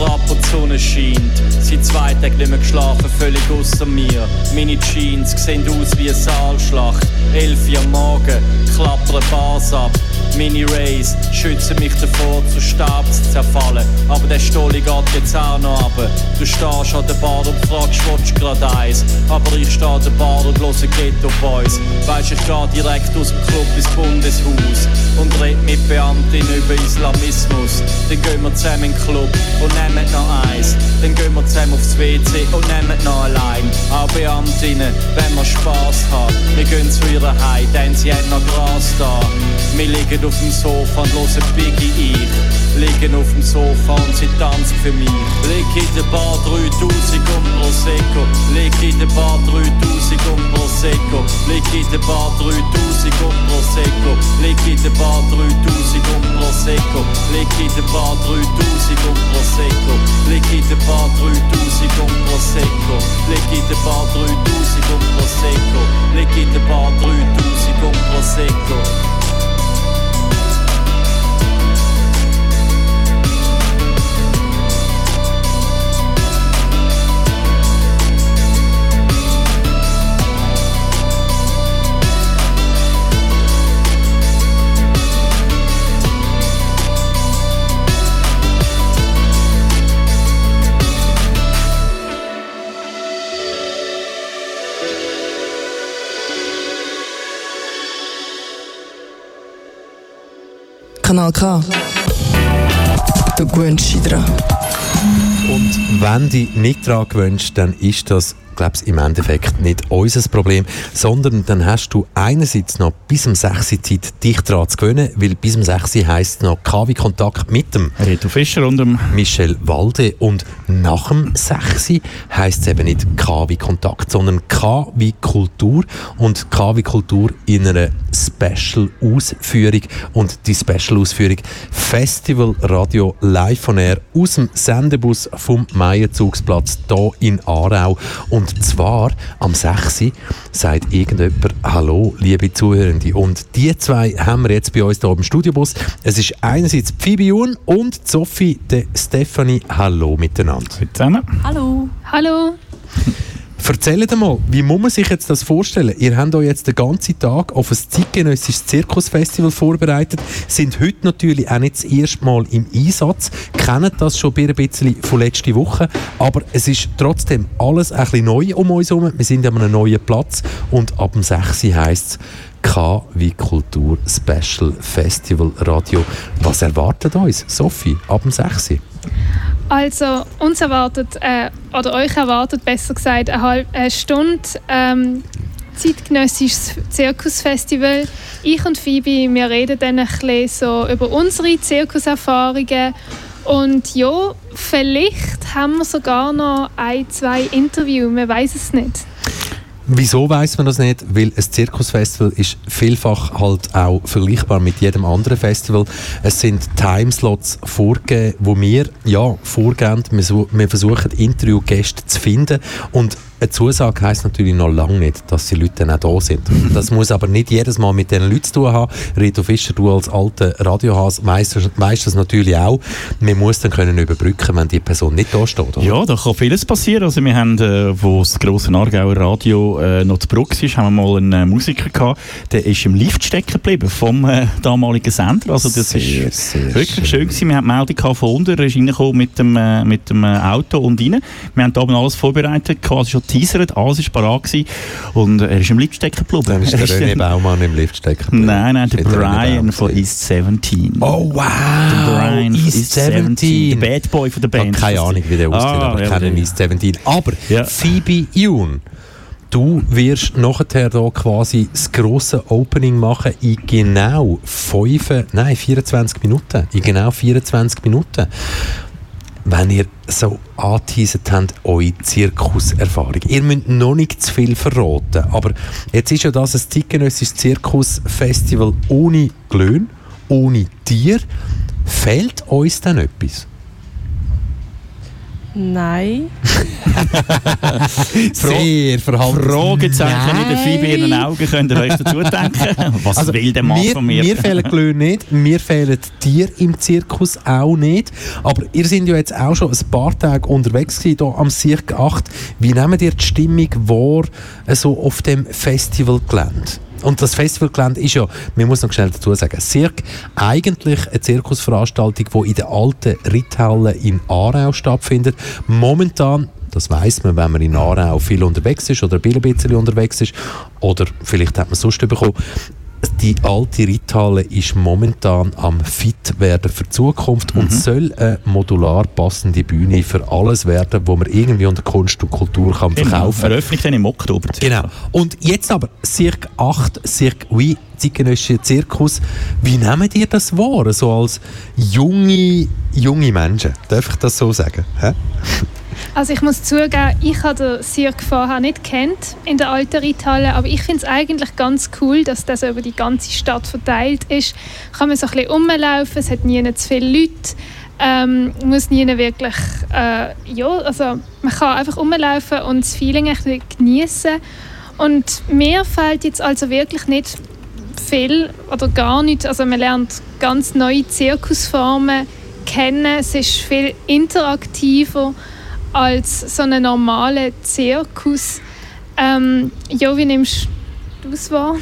Sonne scheint. Seit zwei Tagen nicht mehr geschlafen, völlig außer mir. Meine Jeans sehen aus wie eine Saalschlacht. Elf Uhr am Morgen, klappern Bars ab. Mini Rays schützen mich davor, zu Staub zu zerfallen. Aber der Stolli geht jetzt auch noch runter. Du stehst an der Bar und fragst, willst du grad eins? Aber ich steh an der Bar und höre Ghetto Boys. Weisst, ich geh direkt aus dem Club ins Bundeshaus Beamten über Islamismus. Dann gehen wir zusammen in den Club und nehmen noch eins. Dann gehen wir zusammen aufs WC und nehmen noch allein. Auch Beamtinnen, wenn wir Spass haben. Wir gehen zu ihrer Heim, denn sie haben noch Gras da. Wir liegen auf dem Sofa und hören Biggie ich. Liegen auf dem Sofa und sie tanzt für mich. Leg in der Bar 3000 und Prosecco. Leg in der Bar 3000 und Prosecco. Leg in der Bar 3000 und Prosecco. Leg in der Bar 3000 secondo plan secco L'équipe battre tout secondo plan secco L'équipe battre tout secondo plan secco L'équipe tout L'équipe tout Kanal K. Du gewöhnst dich dran. Und wenn du nicht daran gewöhnst, dann ist das glaube im Endeffekt nicht unser Problem, sondern dann hast du einerseits noch bis um 6 Uhr Zeit, dich daran zu gewöhnen, weil bis um 6 Uhr heisst noch KW-Kontakt mit dem Reto Fischer und dem Michel Walde. Und nach dem 6 Uhr heisst es eben nicht KW-Kontakt, sondern K wie Kultur. Und K wie Kultur in einer Special-Ausführung. Und die Special-Ausführung Festival Radio live von Air aus dem Sendebus vom Meierzugsplatz hier in Aarau. Und zwar am 6. Uhr sagt irgendjemand Hallo, liebe Zuhörende. Und die zwei haben wir jetzt bei uns hier im Studiobus. Es ist einerseits Phoebe Jun und Sophie de Stefanie. Hallo miteinander. Hallo. Hallo. Erzählt mal, wie muss man sich jetzt das vorstellen? Ihr habt euch jetzt den ganzen Tag auf ein zeitgenössisches Zirkusfestival vorbereitet, sind heute natürlich auch nicht das erste Mal im Einsatz, kennen das schon ein bisschen von letzter Woche, aber es ist trotzdem alles ein bisschen neu um uns herum. Wir sind an einem neuen Platz und ab dem 6. heisst es K wie Kultur Special Festival Radio. Was erwartet uns, Sophie, ab dem 6. Also uns erwartet, äh, oder euch erwartet besser gesagt, eine halbe Stunde ähm, zeitgenössisches Zirkusfestival. Ich und Phoebe, wir reden dann ein bisschen so über unsere Zirkuserfahrungen und ja, vielleicht haben wir sogar noch ein, zwei Interviews, man weiß es nicht. Wieso weiß man das nicht? Weil ein Zirkusfestival ist vielfach halt auch vergleichbar mit jedem anderen Festival. Es sind Timeslots vorgegeben, wo wir ja vorgehen. Wir, wir versuchen Interviewgäste zu finden und eine Zusage heisst natürlich noch lange nicht, dass die Leute dann auch da sind. Das muss aber nicht jedes Mal mit den Leuten zu tun haben. Reto Fischer, du als alter Radiohas weißt, das natürlich auch. Man muss dann können überbrücken, wenn die Person nicht da steht. Oder? Ja, da kann vieles passieren. Also wir haben, äh, wo das grosse Aargauer Radio äh, noch zu Bruck ist, haben wir mal einen äh, Musiker gehabt, der ist im Lift stecken geblieben vom äh, damaligen Sender. Also das Sehr, ist sehr wirklich schön. schön gewesen. Wir haben die Meldung von unten, er ist reingekommen mit dem, äh, mit dem äh, Auto und rein. Wir haben da oben alles vorbereitet, quasi schon teasert, alles war parat gewesen. und er ist im Lift stecken geblieben. Dann ist Er der René Baumann im Lift stecken. geblieben. Nein, nein, der Nicht René Brian von East 17. Oh wow! Der Brian von East 17. Der Bad Boy von der Ich habe Band. keine Ahnung, wie der aussieht, Ah, aber ich ja, kenne ja. East 17. Aber Ja. Phoebe Yoon, du wirst nachher da quasi das grosse Opening machen in genau 5, nein, 24 Minuten. In genau 24 Minuten. Wenn ihr so angeteasert habt, eure Zirkuserfahrung. Ihr müsst noch nicht zu viel verraten, aber jetzt ist ja das ein zeitgenössisches Zirkusfestival ohne Glöhn, ohne Tier. Fehlt uns denn etwas? Nein. Sehr verhalten. Fragezeichen in den den Augen, könnt ihr euch dazu denken? Was will der Mann mir, von mir? Mir fehlen Glöhne nicht, mir fehlen Tiere im Zirkus auch nicht. Aber ihr seid ja jetzt auch schon ein paar Tage unterwegs gewesen, hier am Cirque 8. Wie nehmt ihr die Stimmung wahr, so auf dem Festivalgelände? Und das Festivalgelände ist ja, man muss noch schnell dazu sagen, Cirque eigentlich eine Zirkusveranstaltung, die in der alten Ritthalle in Aarau stattfindet. Momentan das weiß man, wenn man in Aarau viel unterwegs ist oder ein bisschen unterwegs ist. Oder vielleicht hat man es sonst bekommen. Die alte Ritthalle ist momentan am fit werden für die Zukunft und soll eine modular passende Bühne für alles werden, wo man irgendwie unter Kunst und Kultur kann verkaufen kann. Eröffnet dann im Oktober. Genau. Und jetzt aber Cirque 8, Cirque Oui, zeitgenössischer Zirkus. Wie nehmen ihr das wahr, so als junge, junge Menschen? Darf ich das so sagen? Hä? Also ich muss zugeben, ich habe den Cirque vorher nicht kennt in der alten Reithalle, aber ich finde es eigentlich ganz cool, dass das über die ganze Stadt verteilt ist. Kann man so ein bisschen rumlaufen, es hat nie zu viele Leute, ähm, muss nie wirklich, äh, ja, also man kann einfach rumlaufen und das Feeling bisschen genießen. Und mir fällt jetzt also wirklich nicht viel oder gar nicht, also man lernt ganz neue Zirkusformen kennen, es ist viel interaktiver als so einen normalen Zirkus. Ähm, ja, wie nimmst du es wahr?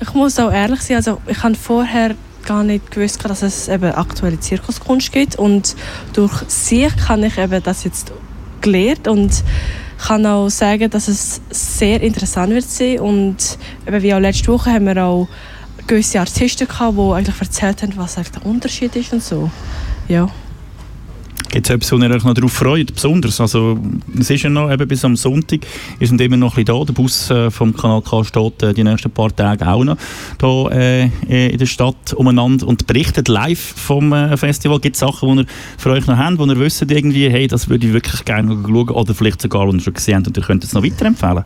Ich muss auch ehrlich sein, also ich habe vorher gar nicht gewusst, dass es eben aktuelle Zirkuskunst gibt und durch sie habe ich eben das jetzt gelernt und kann auch sagen, dass es sehr interessant wird sein und eben wie auch letzte Woche haben wir auch gewisse Artisten gehabt, die eigentlich erzählt haben, was eigentlich der Unterschied ist und so. Ja. Es etwas, wo ihr euch noch darauf freut, besonders? Also, es ist ja noch eben bis am Sonntag, seid immer noch ein bisschen da, der Bus äh, vom Kanal K steht äh, die nächsten paar Tage auch noch da äh, in der Stadt umeinander und berichtet live vom äh, Festival. Gibt es Sachen, die ihr für euch noch habt, wo ihr wisst irgendwie, hey, das würde ich wirklich gerne schauen oder vielleicht sogar, wo ihr schon gesehen habt und ihr könnt es noch weiterempfehlen?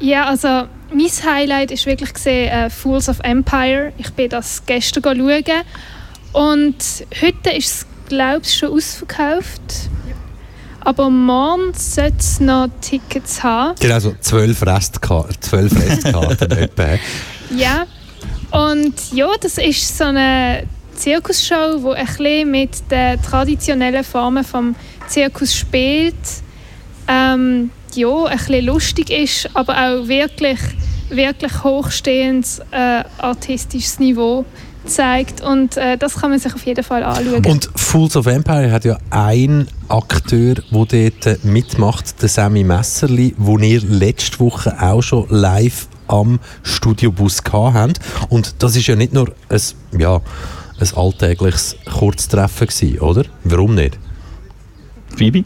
Ja, also mein Highlight ist wirklich gesehen äh, Fools of Empire. Ich bin das gestern schauen und heute ist es glaube ich schon ausverkauft. Aber morgen sollte es noch Tickets haben. Genau, so zwölf Restkarten, zwölf Restkarten etwa. Ja, und ja, das ist so eine Zirkusshow, die ein bisschen mit den traditionellen Formen vom Zirkus spielt. Ähm, ja, ein bisschen lustig ist, aber auch wirklich, wirklich hochstehendes äh, artistisches Niveau zeigt. Und äh, das kann man sich auf jeden Fall anschauen. Und Fools of Empire hat ja einen Akteur, der dort mitmacht, der Sammy Messerli, wo ihr letzte Woche auch schon live am Studiobus gehabt habt. Und das ist ja nicht nur ein, ja, ein alltägliches Kurztreffen gewesen, oder? Warum nicht? Phoebe?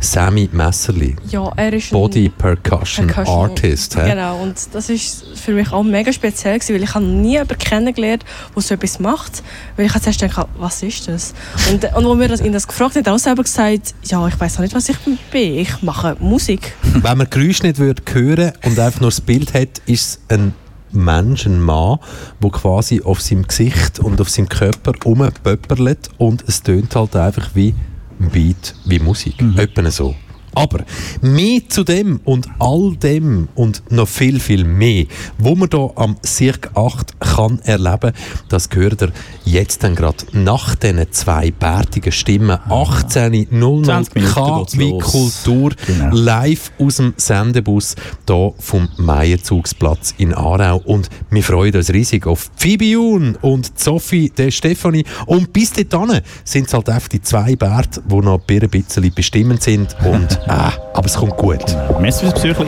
Sammy Messerli. Ja, er ist ein Body Percussion, Percussion. Artist. hä? Genau, und das ist für mich auch mega speziell gewesen, weil ich habe nie jemanden kennengelernt, der so etwas macht. Weil ich habe zuerst gedacht, was ist das? Und, und wo wir das, ihn das gefragt haben, hat er auch selber gesagt, ja, ich weiß auch nicht, was ich bin. Ich mache Musik. Wenn man Geräusche nicht würde hören und einfach nur das Bild hat, ist es ein Mensch, ein Mann, der quasi auf seinem Gesicht und auf seinem Körper rumpöpperlet und es tönt halt einfach wie Beat, wie Musik. Mhm. Etwa so. Aber mehr zu dem und all dem und noch viel, viel mehr, wo man hier am Cirque 8 kann erleben, das gehört ihr jetzt dann gerade nach diesen zwei bärtigen Stimmen. 18.00 20 Minuten K geht's wie los. Kultur Genau. live aus dem Sendebus hier vom Meierzugsplatz in Aarau. Und wir freuen uns riesig auf Phoebe Jun und Sophie De Stefani. Und bis dahin sind es halt einfach die zwei Bärte, die noch ein bisschen bestimmend sind. Und äh, aber es kommt gut. Merci fürs Besuchli.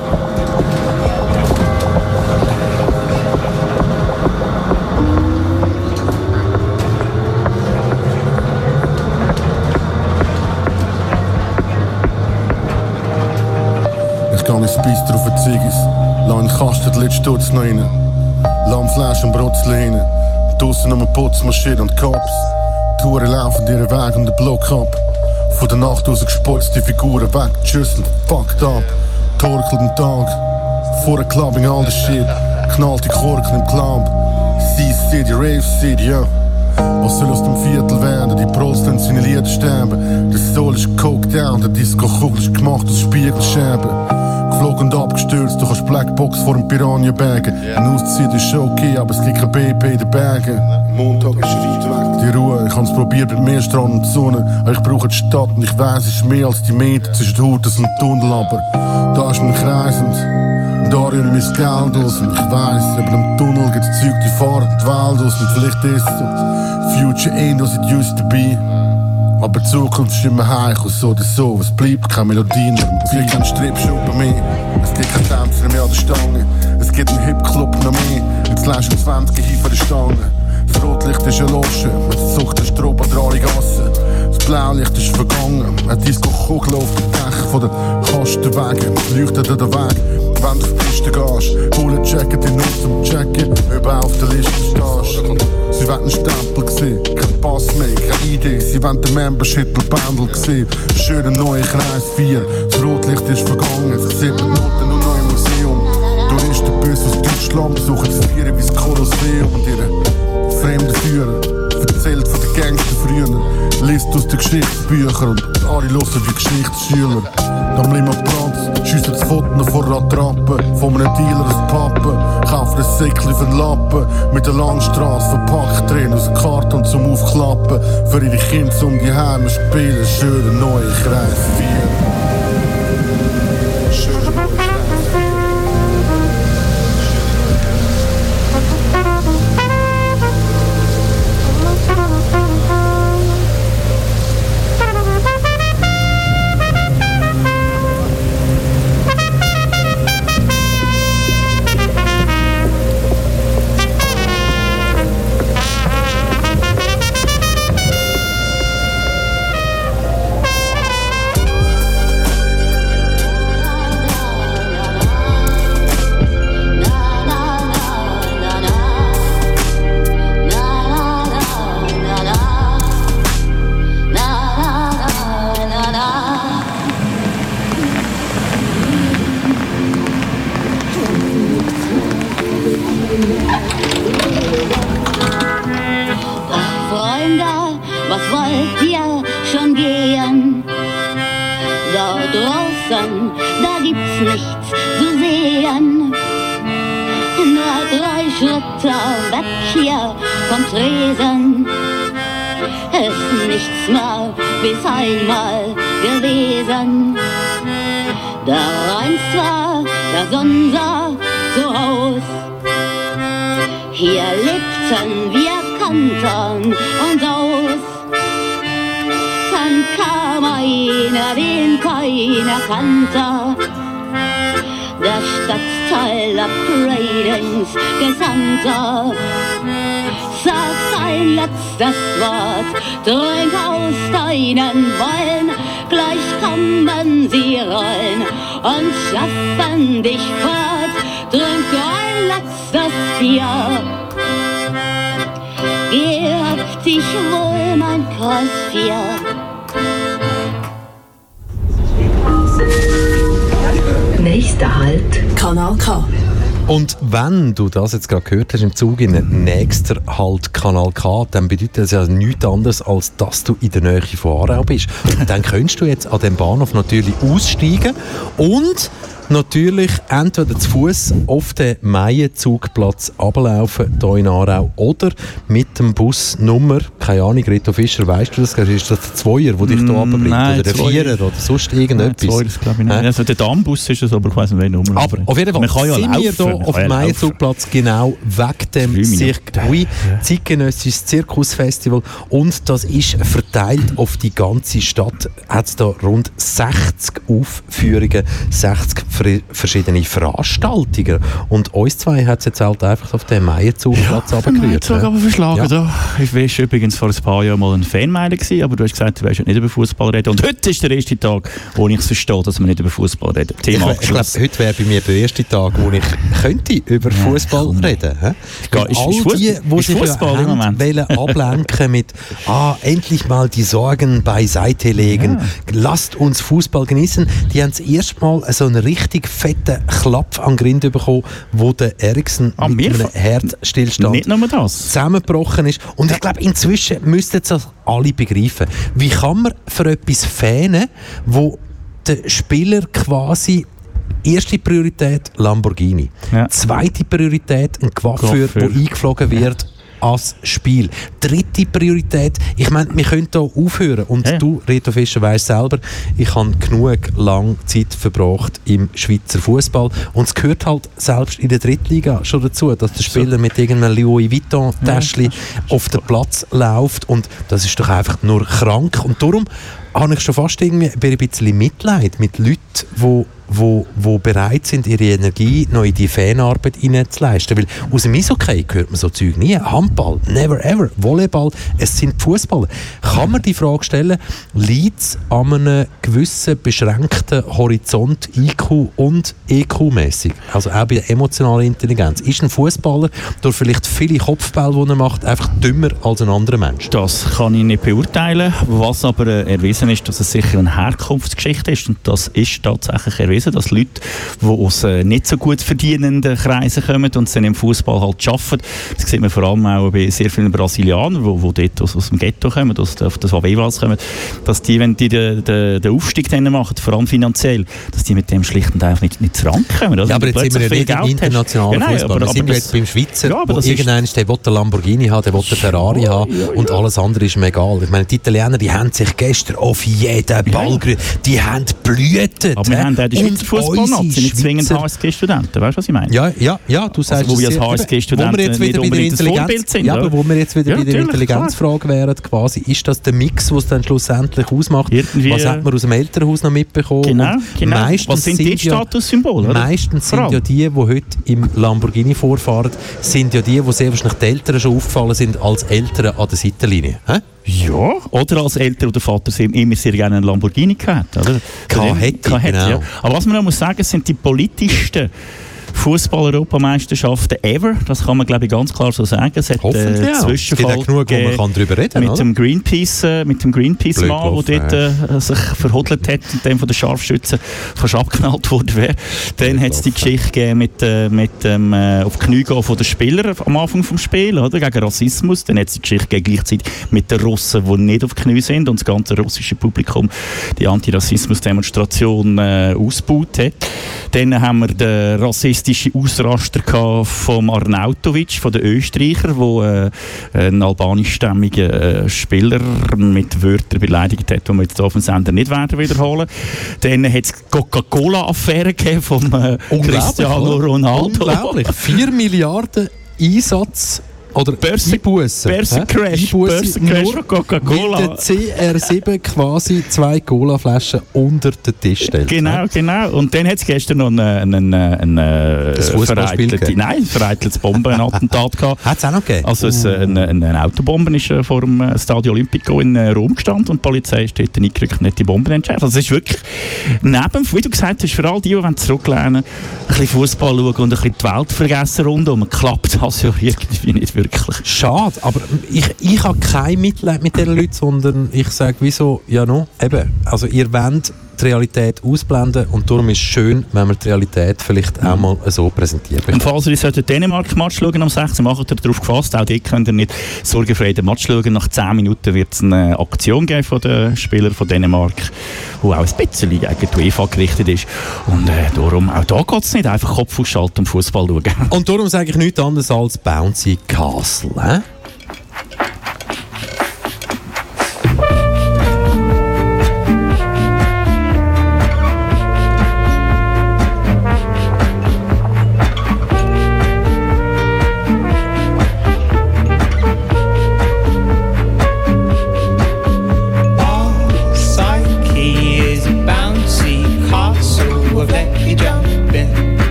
Ich geh ins Bistro für Ziggis. Lass einen Kasten die letzte Sturz noch rein. Lammfleisch und Brotzel hin. Draussen um eine Putzmaschine und Cops. Touren laufen ihren Weg und den Block ab. Von der Nacht aus gespotzt die Figuren weg, geschüsselt, fucked up. Torkelt den Tag. Vor der Clubbing all the shit. Knallt die Korken im Club. Sea City, Rave City, ja. Was soll aus dem Viertel werden? Die Prols dann seine Lieder sterben. Der Soul ist coked down, der Disco-Kugel ist gemacht aus Spiegelscherben. Geflogen und abgestürzt, du kannst Blackbox vor dem Piranha bergen. Ein Auszeit ist okay, aber es liegt kein BP in den Bergen. Montag ist weit weg. Die Ruhe, ich hab's probiert mit mehr Strand und Sonne. Ich brauche die Stadt und ich weiss, es ist mehr als die Meter zwischen Hutes und Tunnel. Aber da ist mein kreisend. Und da rührt mein Geld aus. Und ich weiss, über dem Tunnel gibt's Zeug, die fahren die Welt aus. Und vielleicht ist so. Future ain't as it used to be. Aber die Zukunft ist immer heich und so oder so. Es bleibt keine Melodie mehr. Es gibt keinen Stripschuppen mehr. Es gibt keinen Tänzer mehr an der Stange. Es gibt einen Hip-Club noch mehr. Jetzt lässt du 20 hin von der Stange. Das Rotlicht ist erloschen. Es sucht eine Strobe an der Gasse. Das Blaulicht ist vergangen. Eine Disco-Kugel auf dem Dach von den Kastenwagen. Leuchtet an der Weg. Wenn du auf die Piste gehst, ein Jacket in Not zum Checken, du auf der Liste stehst. Sie wollen einen Stempel sehen, kein Pass mehr, keine Idee. Sie wollen den Membership Bändel sehen. Schöner neuer Kreis 4, das Rotlicht ist vergangen. Sie sehen die Noten noch im Museum. Touristenbus aus Deutschland besuchen das Vieren wie das Kolosseum. Und ihre fremden Führer erzählt von den Gangster früher. Liest aus den Geschichtsbüchern und alle hören wie Geschichtsschüler. Am Limmerplatz schiessen das noch vor einer Trappe. Von einem Dealer ein Pappen, kaufen ein Säckchen für den Lappen. Mit der Langstrasse verpackt drin aus Karton zum Aufklappen. Für ihre Kinder um die Heime spielen, schöne neue Kreis 4. du das jetzt gerade gehört hast im Zug in den nächster Halt Kanal K, dann bedeutet das ja nichts anderes, als dass du in der Nähe von Aarau bist. Und dann könntest du jetzt an dem Bahnhof natürlich aussteigen und natürlich entweder zu Fuß auf den Meienzugplatz ablaufen hier in Aarau oder mit dem Bus Nummer, keine Ahnung, Reto Fischer, weißt du das? Ist das der Zweier, der dich hier runterbringt? Mm, nein, Oder der Zweier. Vierer oder sonst irgendetwas? Nein, zwei, das glaube ich nicht. Also der Dammbus ist es, aber ich weiß nicht, welche Nummer. Aber auf jeden Fall Man kann ja sind laufen. wir hier auf dem ja. Meienzugplatz genau wegen dem. Circuit, zeitgenössisches Zirkusfestival und das ist verteilt auf die ganze Stadt. Hat es da rund 60 Aufführungen, 60 fri- verschiedene Veranstaltungen und uns zwei hat es jetzt halt einfach auf den Meienzugplatz ja, Jetzt ne? aber verschlagen. Ja. Ich war übrigens vor ein paar Jahren mal ein Fanmeiler aber du hast gesagt, du willst nicht über Fußball reden. Und heute ist der erste Tag, wo ich es verstehe, dass wir nicht über Fußball reden. Ich, Thema ich glaube, abgeschlossen. heute wäre bei mir der erste Tag, wo ich könnte über Fußball reden hä? Ja, ist- all ist die, die sich Fußball ja wollen ablenken mit ah, endlich mal die Sorgen beiseite legen, lasst uns Fußball genießen, die haben das erste Mal so einen richtig fetten Klapp an den Grind bekommen, wo der Eriksen Ah, mit einem Herzstillstand Nicht nur das. zusammengebrochen ist. Und ich glaube, inzwischen müssten das alle begreifen. Wie kann man für etwas fähnen, wo der Spieler quasi Erste Priorität Lamborghini. Zweite Priorität ein Coiffeur. der eingeflogen wird als Spiel. Dritte Priorität, ich meine, wir können hier aufhören. Und du, Reto Fischer, weißt selber, ich habe genug lang Zeit verbracht im Schweizer Fußball. Und es gehört halt selbst in der Drittliga schon dazu, dass der Spieler mit irgendeinem Louis Vuitton-Täschchen auf den Platz läuft. Und das ist doch einfach nur krank. Und darum habe ich schon fast irgendwie ein bisschen Mitleid mit Leuten, die wo, wo bereit sind, ihre Energie noch in die Fanarbeit hineinzuleisten. Weil aus dem Eishockey hört man so Zeug nie. Handball, never ever. Volleyball, es sind Fußballer. Kann man die Frage stellen, liegt es an einem gewissen beschränkten Horizont IQ und EQ-mäßig? Also auch bei der emotionalen Intelligenz. Ist ein Fußballer durch vielleicht viele Kopfbälle, die er macht, einfach dümmer als ein anderer Mensch? Das kann ich nicht beurteilen. Was aber äh, erwiesen ist, dass es sicher eine Herkunftsgeschichte ist. Und das ist tatsächlich erwiesen, dass Leute, die aus äh, nicht so gut verdienenden Kreisen kommen und dann im Fußball halt arbeiten, das sieht man vor allem auch bei sehr vielen Brasilianern, die, die dort aus, aus dem Ghetto kommen, aus, der- auf das Favelas kommen, dass die, wenn die den, den, den Aufstieg dann machen, vor allem finanziell, dass die mit dem schlicht und einfach nicht, nicht zurankommen. Also, ja, aber jetzt sind wir ja nicht im internationalen Ja, nein, Fußball. aber- Wir aber sind das- jetzt beim Schweizer, Ja, aber wo das ist- irgendeiner der will den Lamborghini haben, der will den Ferrari haben und alles andere ist mir egal. Ich meine, die Italiener, die haben sich gestern auf jeden Ball gerührt. Die haben blühtet. Aber wir haben auch die Schweizer Fußballnazi, nicht zwingend HSG-Studenten. Weißt du, was ich meine? Ja, ja, ja, du sagst Also, wo wir als HSG-Studenten jetzt nicht wieder der unbedingt das Vorbild sind, ja, aber wo wir jetzt wieder Ja, bei der Intelligenzfrage wären, quasi, ist das der Mix, was es dann schlussendlich ausmacht? Irgendwie, Was hat man aus dem Elternhaus noch mitbekommen? Genau, genau. Meistens Was sind die ja- Statussymbole? Meistens sind allem. ja die, die heute im Lamborghini vorfahren, sind ja die, wo sehr wahrscheinlich die Eltern schon aufgefallen sind als Eltern an der Seitenlinie. Hä? Ja, oder als Eltern oder Vater sie immer sehr gerne einen Lamborghini gehabt, oder? Gehabt hätte, genau. ja. Aber was man noch muss sagen, sind die politischsten Fußball-Europameisterschaften ever. Das kann man, glaube ich, ganz klar so sagen. Es hat Hoffentlich äh. Zwischenfall auch genug, wo man kann drüber reden, mit oder? dem Greenpeace, äh, mit dem Greenpeace-Mann, der gelaufen, dort äh, sich verhodelt hat und dem von den Scharfschützen fast abgeknallt worden wäre. Dann hat es die Geschichte gegeben mit, äh, mit dem äh, auf Knie gehen von den Spielern am Anfang des Spiels, oder? gegen Rassismus. Dann hat es die Geschichte gegeben, gleichzeitig mit den Russen, die nicht auf Knie sind und das ganze russische Publikum die Antirassismus-Demonstration äh, ausgebaut hat. Dann haben wir den rassistischen Ausraster vom Arnautovic, von den Österreicher, wo äh, einen albanischstämmigen äh, Spieler mit Wörtern beleidigt hat, die wir jetzt auf dem Sender nicht werden wiederholen. Dann hat es Coca-Cola-Affäre vom äh, Cristiano? Ronaldo. Unglaublich. 4 Milliarden Einsatz oder Börsenbussen. Börsencrash. Börsencrash von Coca-Cola. Weil der CR7 quasi zwei Colaflaschen unter den Tisch stellt. Genau, genau. Und dann hat es gestern noch einen, einen, einen, einen vereiteltes- gegeben? Nein, ein vereiteltes Bombenattentat gehabt. Hat es auch noch gegeben? Also es, äh, eine, eine, eine Autobombe ist äh, vor dem äh, Stadio Olimpico in äh, Rom gestanden und die Polizei ist dort eingerückt und hat die Bomben entschärft. Also es ist wirklich neben, wie du gesagt hast, für all die, die zurücklehnen ein bisschen Fußball schauen und ein bisschen die Welt vergessen rundum, klappt das ja irgendwie nicht wirklich. Schade, aber ich, ich habe kein Mitleid mit diesen Leuten, sondern ich sage, wieso, ja no, eben, also ihr wollt die Realität ausblenden und darum ist es schön, wenn man die Realität vielleicht auch mal so präsentiert. Und falls ihr solltet Dänemark-Match schauen am 16. macht ihr darauf gefasst, auch dort könnt ihr nicht sorgenfrei den Match schauen. Nach 10 Minuten wird es eine Aktion geben von den Spielern von Dänemark, die auch ein bisschen gegen die UEFA gerichtet ist. Und äh, darum, auch da geht es nicht, einfach Kopf ausschalten und Fußball schauen. Und darum sage ich nichts anderes als Bouncy Castle. Äh?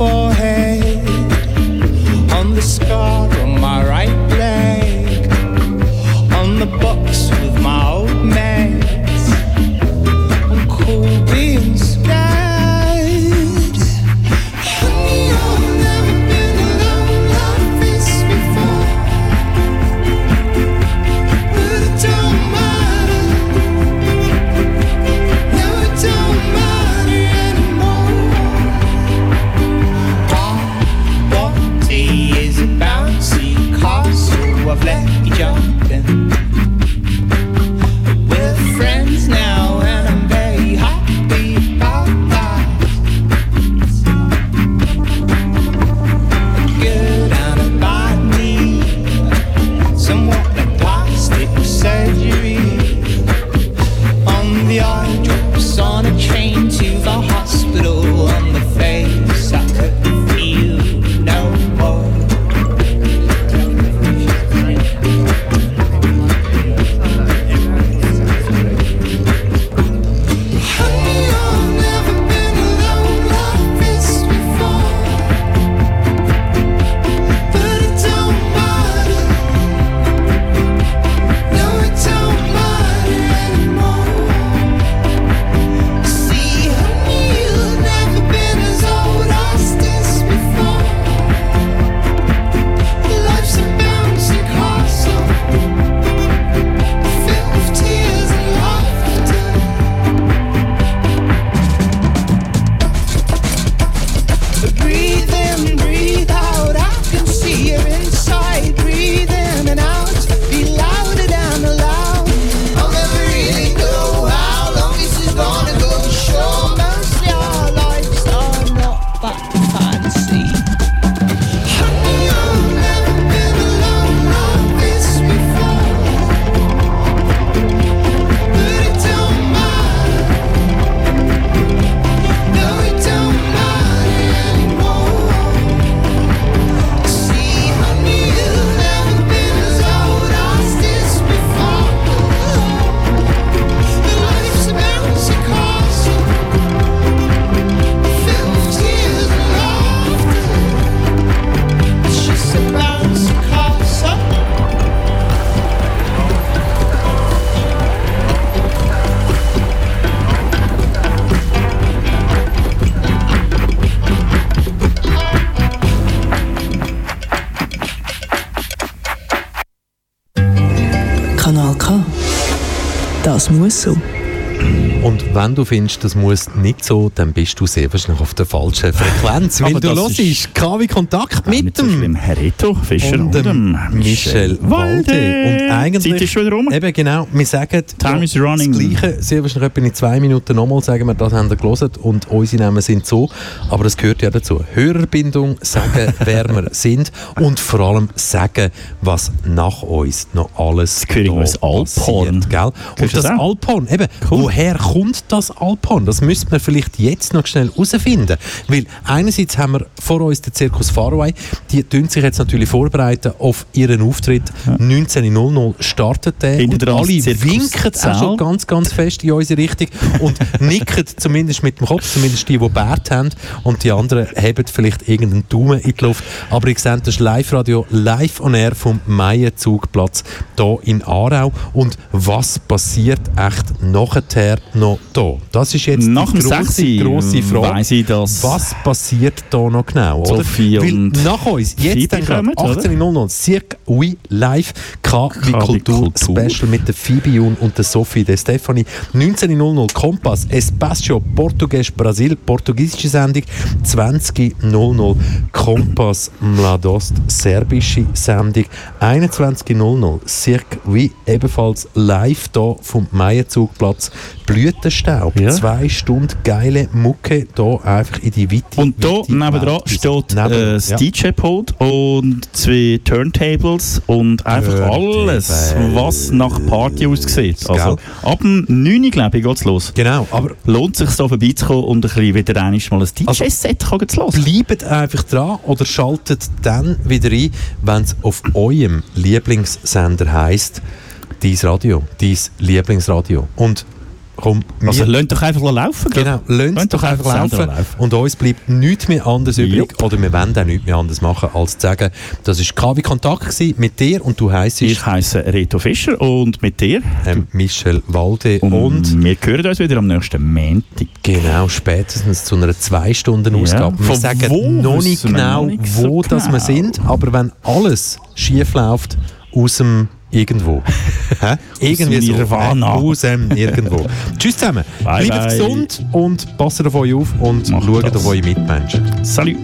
On wenn du findest, das muss nicht so, dann bist du sehr wahrscheinlich auf der falschen Frequenz. weil du das hörst KW Kontakt mit so dem schlimm. Herr Reto Fischer und und dem Michel Walde. Und eigentlich, Zeit ist schon wieder rum. Eben genau, wir sagen Time is running. das Gleiche, sehr wahrscheinlich etwa in zwei Minuten nochmal sagen wir, das haben wir gelesen und unsere Namen sind so, aber das gehört ja dazu. Hörerbindung, sagen, wer wir sind und vor allem sagen, was nach uns noch alles gehört da passiert, gell? Und das das? Alphorn, eben, woher kommt das Alphorn? Das müsste man vielleicht jetzt noch schnell herausfinden, weil einerseits haben wir vor uns den Zirkus Faraway, die tun sich jetzt natürlich vorbereiten auf ihren Auftritt. 19.00 startet der. Hinter und alle winken auch schon ganz, ganz fest in unsere Richtung und nicken zumindest mit dem Kopf, zumindest die, die Bart haben. Und die anderen haben vielleicht irgendeinen Daumen in die Luft. Aber ich sehe, das ist Live-Radio, live on air vom Maienzugplatz hier in Aarau. Und was passiert echt nachher noch da? Das ist jetzt Nach die grosse, Sechsi grosse Frage. ich, dass Was passiert da noch genau? Oder? Sophie Weil nach uns, jetzt kommen, oder? 18.00 Cirque Oui Live K wie K wie Kultur, Kultur. Special mit der Jun und der Sophie, der Stefanie. 19.00 Kompass, Espacio Portugues Brasil, portugiesische Sendung. 20.00 Kompass Mladost, serbische Sendung. 21.00 Cirque Oui, ebenfalls live da vom Meierzugplatz. Blütenstaub, zwei Stunden geile Mucke, da einfach in die Weite. Und nebendran Welt. steht Neben- äh, das ja. DJ-Pult und zwei Turntables und einfach Turntable. alles, was nach Party aussieht. Also ab dem 9 Uhr, glaube ich, geht es los. Genau, aber lohnt sich so vorbeizukommen und ein bisschen wieder einmal mal ein DJ-Set also, zu hören. Bleibt einfach dran oder schaltet dann wieder ein, wenn es auf eurem Lieblingssender heisst, dein Radio, dein Lieblingsradio. Und komm, Also wir- doch einfach laufen. Genau, Lasst doch einfach laufen. laufen. Und uns bleibt nichts mehr anderes übrig. Oder wir wollen auch nichts mehr anderes machen, als zu sagen, das war KW Kontakt mit dir und du heisst Ich heiße Reto Fischer und mit dir ähm, Michel Walde. und, Und, wir hören uns wieder am nächsten Montag. genau, spätestens zu einer zwei-Stunden-Ausgabe. wir Von sagen wo noch nicht wir genau, nicht so wo das wir genau. sind, aber wenn alles schief läuft, aus dem irgendwo. Irgendwie. Nirvana. Aus dem irgendwo. Tschüss zusammen. Bye, Bleibt bye. gesund und passt auf euch auf und Macht schaut das. auf eure Mitmenschen. Salut.